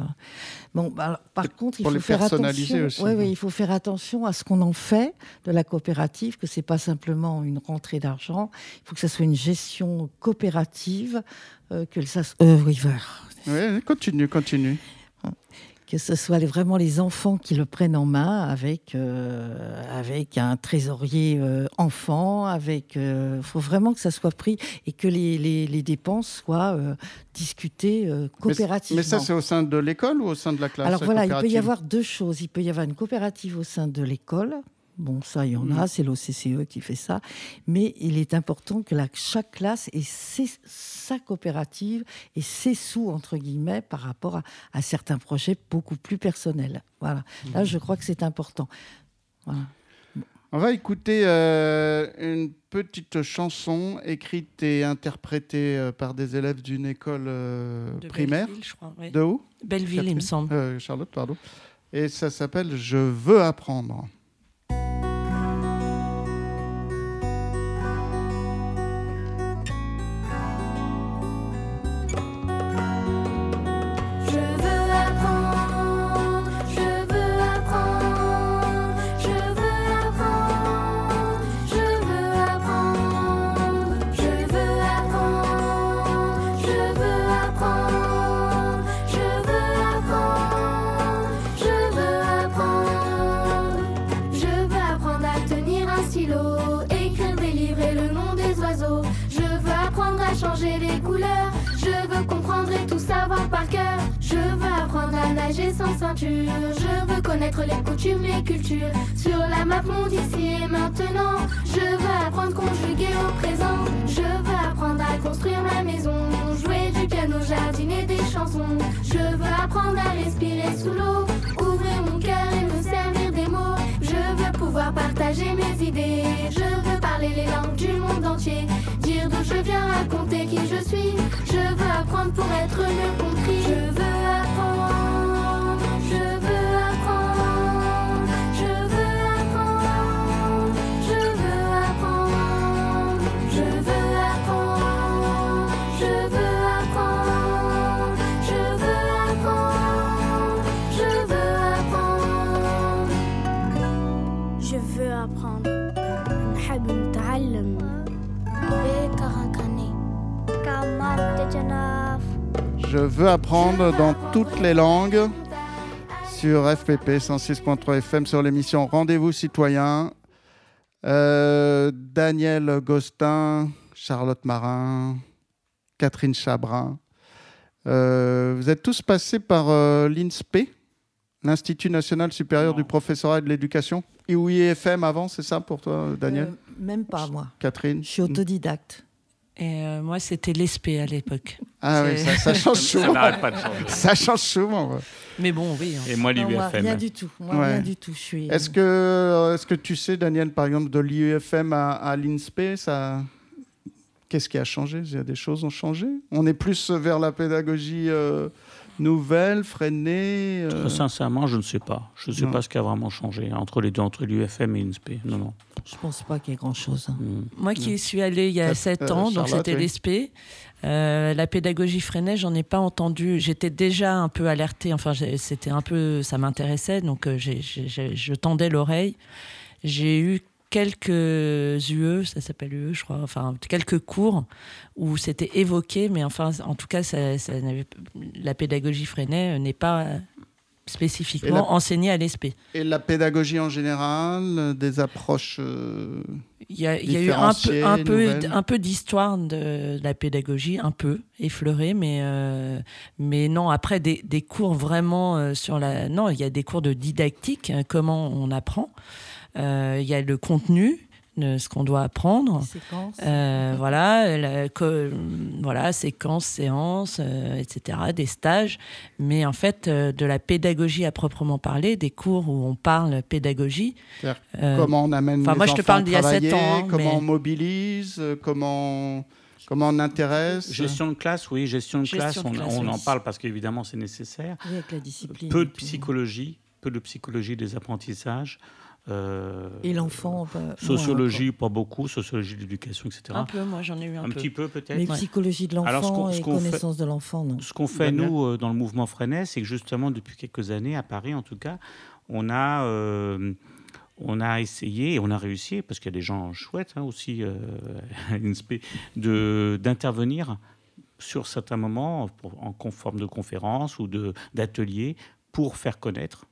Bon, bah, par contre, il faut faire attention. Aussi, il faut faire attention à ce qu'on en fait de la coopérative, que c'est pas simplement une rentrée d'argent. Il faut que ça soit une gestion coopérative, euh, que ça. Euh, oui, oui, continue, continue que ce soit vraiment les enfants qui le prennent en main avec, euh, avec un trésorier euh, enfant. Il euh, faut vraiment que ça soit pris et que les, les, dépenses soient discutées coopérativement. Mais, ça, c'est au sein de l'école ou au sein de la classe Alors voilà, il peut y avoir deux choses. Il peut y avoir une coopérative au sein de l'école Bon, ça, il y en a, mm. c'est l'OCCE qui fait ça. Mais il est important que chaque classe ait sa coopérative et ses sous, entre guillemets, par rapport à, certains projets beaucoup plus personnels. Voilà. Là, mm. je crois que c'est important. On va écouter euh, une petite chanson écrite et interprétée euh, par des élèves d'une école euh, primaire. je crois, De où? Belleville, il me semble. Charlotte, pardon. Et ça s'appelle Je veux apprendre. Je veux apprendre conjuguer au présent. Je veux apprendre à construire ma maison. Jouer du piano, jardiner des chansons. Je veux apprendre à respirer sous l'eau. Ouvrir mon cœur et me servir des mots. Je veux pouvoir partager mes idées. Je veux parler les langues du monde entier. Dire d'où je viens, raconter qui je suis. Je veux apprendre pour être mieux compris. Je veux Je veux apprendre dans toutes les langues sur FPP 106.3 FM sur l'émission Rendez-vous citoyen. Euh, Daniel Gostin, Charlotte Marin, Catherine Chabrin. Euh, vous êtes tous passés par euh, l'INSPE, l'Institut national supérieur du professorat et de l'éducation. ou IFM avant, c'est ça pour toi, Daniel? Même pas moi. Catherine? Je suis autodidacte. Et euh, moi, c'était l'ESP à l'époque. Ah oui, ça, change souvent. ça pas de changer. Ça change souvent. Mais bon, oui. Hein. Et moi, l'UFM. Rien du tout. Moi, rien du tout. Je suis. Est-ce que, est-ce que tu sais, Daniel, par exemple, de l'UFM à, à l'INSPE, ça, qu'est-ce qui a changé? Il y a des choses ont changé? On est plus vers la pédagogie. Euh, nouvelle, freinée euh Très sincèrement, je ne sais pas. Je ne sais pas ce qui a vraiment changé entre les deux, entre l'UFM et l'INSPE. Non, non. Je ne pense pas qu'il y ait grand-chose. Hein. Hmm. Moi qui suis allée il y a 7 euh, ans, donc c'était l'INSPE, euh, la pédagogie freinée, j'en ai pas entendu. J'étais déjà un peu alertée, enfin, c'était un peu, ça m'intéressait, donc je tendais l'oreille. J'ai eu quelques UE, ça s'appelle UE, je crois, enfin quelques cours où c'était évoqué, mais enfin, en tout cas, ça, la pédagogie freinée n'est pas spécifiquement enseignée à l'ESP. Et la pédagogie en général, des approches euh, Il y a, eu un peu, un peu, un peu d'histoire de, la pédagogie, un peu effleurée, mais, euh, mais non, après des, des cours vraiment euh, sur la... Non, il y a des cours de didactique, comment on apprend. Euh, il y a le contenu de ce qu'on doit apprendre. Euh, voilà, la, voilà, séquences, séances, euh, etc., des stages. Mais en fait, euh, de la pédagogie à proprement parler, des cours où on parle pédagogie. comment on amène les moi, je te parle d'il y a 7 ans. Hein, comment on mobilise, comment Comment on intéresse Gestion de classe, oui, gestion de classe, on, en parle parce qu'évidemment c'est nécessaire. avec la discipline. Peu de psychologie, peu de psychologie des apprentissages. Euh, et l'enfant Sociologie, pas beaucoup. Sociologie de l'éducation, etc. Un peu, moi j'en ai eu un, un peu. petit peu peut-être. Mais psychologie de l'enfant et connaissance de l'enfant, non. Ce qu'on fait, nous, euh, dans le mouvement Freinet, c'est que justement, depuis quelques années, à Paris en tout cas, on a, euh, on a essayé, et on a réussi, parce qu'il y a des gens chouettes hein, aussi, d'intervenir sur certains moments en forme de conférence ou d'atelier pour faire connaître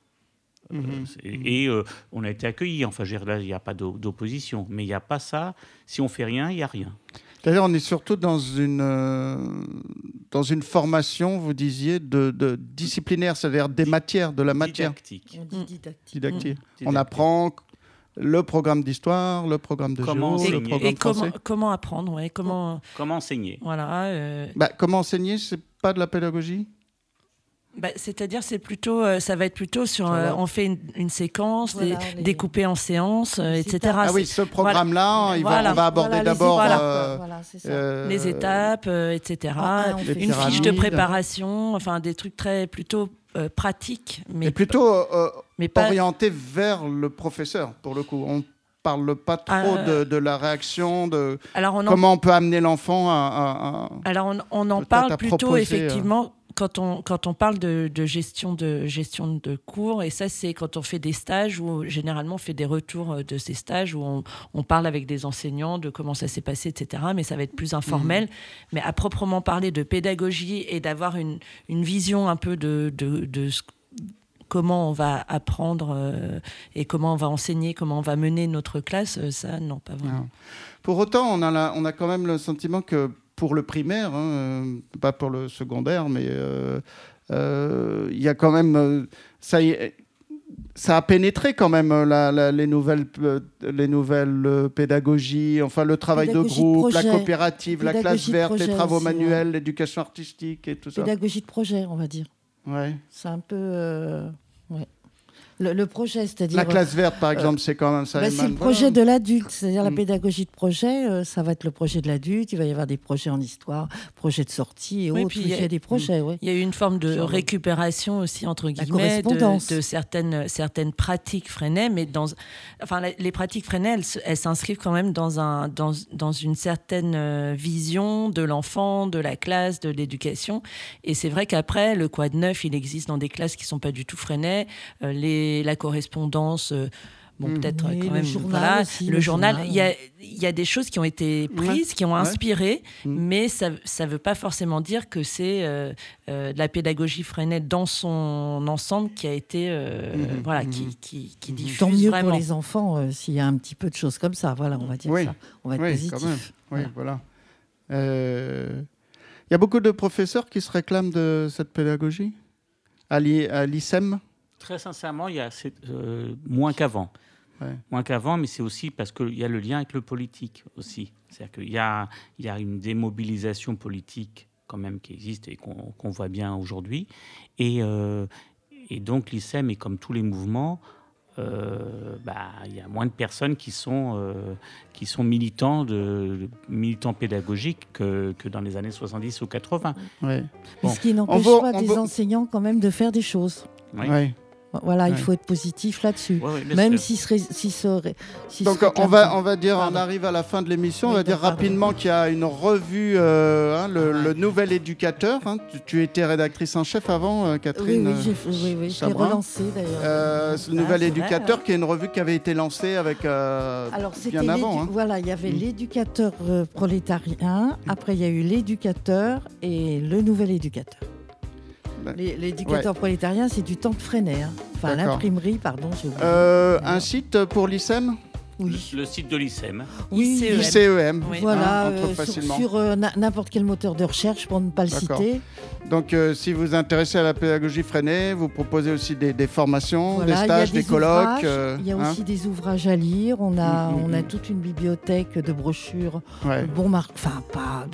euh, mhm. et, euh, on a été accueillis. Enfin, là, il n'y a pas d'opposition. Mais il n'y a pas ça. Si on fait rien, il n'y a rien. D'ailleurs, on est surtout dans une, euh, dans une formation, vous disiez, de, disciplinaire, c'est-à-dire des matières, de la matière. Didactique. Didactique. On apprend le programme d'histoire, le programme de comment géo, le programme et comment, comment apprendre, ouais, comment, comment enseigner? Voilà. Bah, comment enseigner, c'est pas de la pédagogie? Bah, c'est-à-dire, c'est plutôt, euh, ça va être plutôt sur, euh, on fait une, séquence découpée en séances, euh, etc. Ah oui, ce programme-là, on va aborder d'abord les étapes, etc. une fiche de préparation, enfin des trucs très plutôt pratiques, mais plutôt mais pas... orienté vers le professeur pour le coup. On parle pas trop de, la réaction, de comment on peut amener l'enfant à, Alors on, on en parle plutôt effectivement quand on, quand on parle de, gestion de gestion de cours, et ça c'est quand on fait des stages où généralement on fait des retours euh, de ces stages où on, on parle avec des enseignants de comment ça s'est passé, etc. Mais ça va être plus informel. Mmh. Mais à proprement parler de pédagogie et d'avoir une, une, vision un peu de, de, de comment on va apprendre euh, et comment on va enseigner, comment on va mener notre classe, euh, ça non pas vraiment. Pour autant, on a, on a quand même le sentiment que pour le primaire, hein, euh, pas pour le secondaire, mais euh, euh, il y a quand même. ça, ça a pénétré quand même les, nouvelles, les nouvelles pédagogies, enfin le travail de groupe, la coopérative, la classe verte, les travaux manuels, l'éducation artistique et tout ça. Pédagogie de projet, on va dire. Ouais. C'est un peu. Le, projet, c'est-à-dire. La classe verte, par exemple, c'est quand même ça. Bah, c'est le projet de l'adulte, c'est-à-dire la mm. pédagogie de projet. Euh, ça va être le projet de l'adulte. Il va y avoir des projets en histoire, projets de sortie et autres. il y a des projets. Mm. Il y a eu une forme de récupération aussi entre guillemets de, certaines certaines pratiques freinées, mais dans, enfin, les pratiques freinées, elles s'inscrivent quand même dans un dans, dans une certaine euh, vision de l'enfant, de la classe, de l'éducation. Et c'est vrai qu'après, le quad neuf, il existe dans des classes qui sont pas du tout freinées. Euh, la correspondance. Euh, bon, mmh. peut-être quand même. Le journal. le, journal. Il, y a, il y a des choses qui ont été prises, qui ont inspiré, mmh. mais ça ne veut pas forcément dire que c'est euh, euh, de la pédagogie freinée dans son ensemble qui a été. Mmh. Voilà, qui, qui, qui diffuse Tant mieux pour les enfants s'il y a un petit peu de choses comme ça. Voilà, on va dire ça. On va être positif. Oui, voilà. Il y a beaucoup de professeurs qui se réclament de cette pédagogie? À l'ISEM Très sincèrement, il y a euh, moins qu'avant. Moins qu'avant, mais c'est aussi parce qu'il y a le lien avec le politique aussi. C'est-à-dire qu'il y a, il y a une démobilisation politique quand même qui existe et qu'on voit bien aujourd'hui. Et, euh, et, donc l'ISEM, et comme tous les mouvements, euh, bah, il y a moins de personnes qui sont, qui sont militants, de, militants pédagogiques que, que, dans les années 70 ou 80. Ouais. Ce qui n'empêche pas des enseignants quand même de faire des choses. Oui. Voilà, il faut être positif là-dessus. Même si serait, si serait, Donc on va, on va dire, on arrive à la fin de l'émission, on va dire rapidement qu'il y a une revue, euh, hein, le, nouvel éducateur. Hein. Tu, étais rédactrice en chef avant, euh, Catherine. Oui, oui, oui, j'ai relancé d'ailleurs. Euh, le nouvel éducateur, qui est une revue qui avait été lancée avec Alors, bien avant. Hein. Voilà, il y avait mm. l'éducateur prolétarien. Après, il y a eu l'éducateur et le nouvel éducateur. L'éducateur prolétarien, c'est du temps de Freinet. Hein. Enfin, l'imprimerie, pardon. Euh, un site pour l'ISEM? Oui. Le, site de l'ICEM. Oui, ICEM. Voilà, hein, sur, n'importe quel moteur de recherche pour ne pas le citer. Donc, si vous vous intéressez à la pédagogie freinée, vous proposez aussi des, formations, des stages, des, colloques. il y a aussi des ouvrages à lire. On a, mm, mm, on a mm. toute une bibliothèque de brochures, bon enfin pas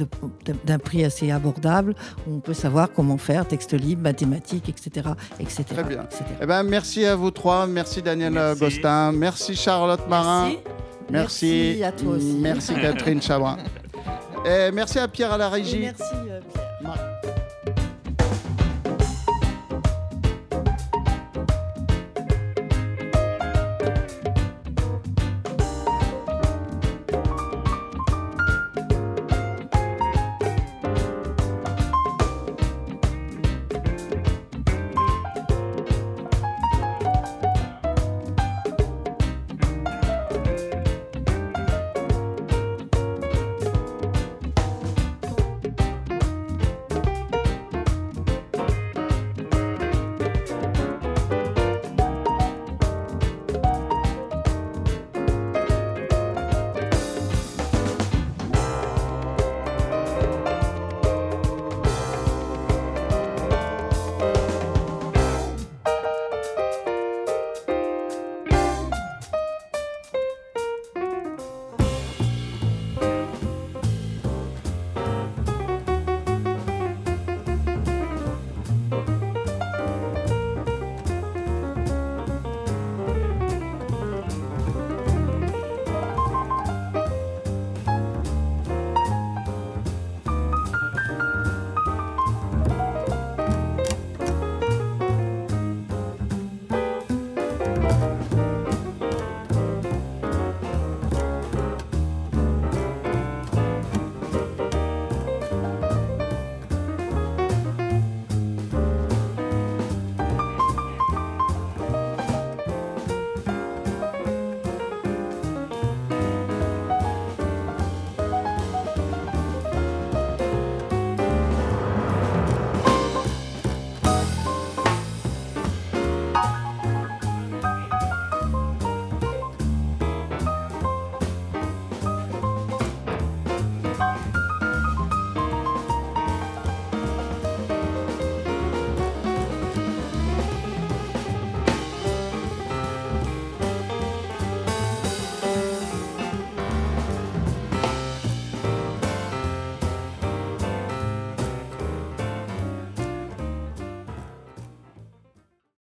d'un prix assez abordable. Où on peut savoir comment faire, texte libre, mathématiques, etc., etc. Très bien. Eh ben, merci à vous trois. Merci Daniel Gostin. Merci Charlotte Marin. Merci. Merci à toi aussi. Merci Catherine Chabrin. Et merci à Pierre à la régie. merci. Euh,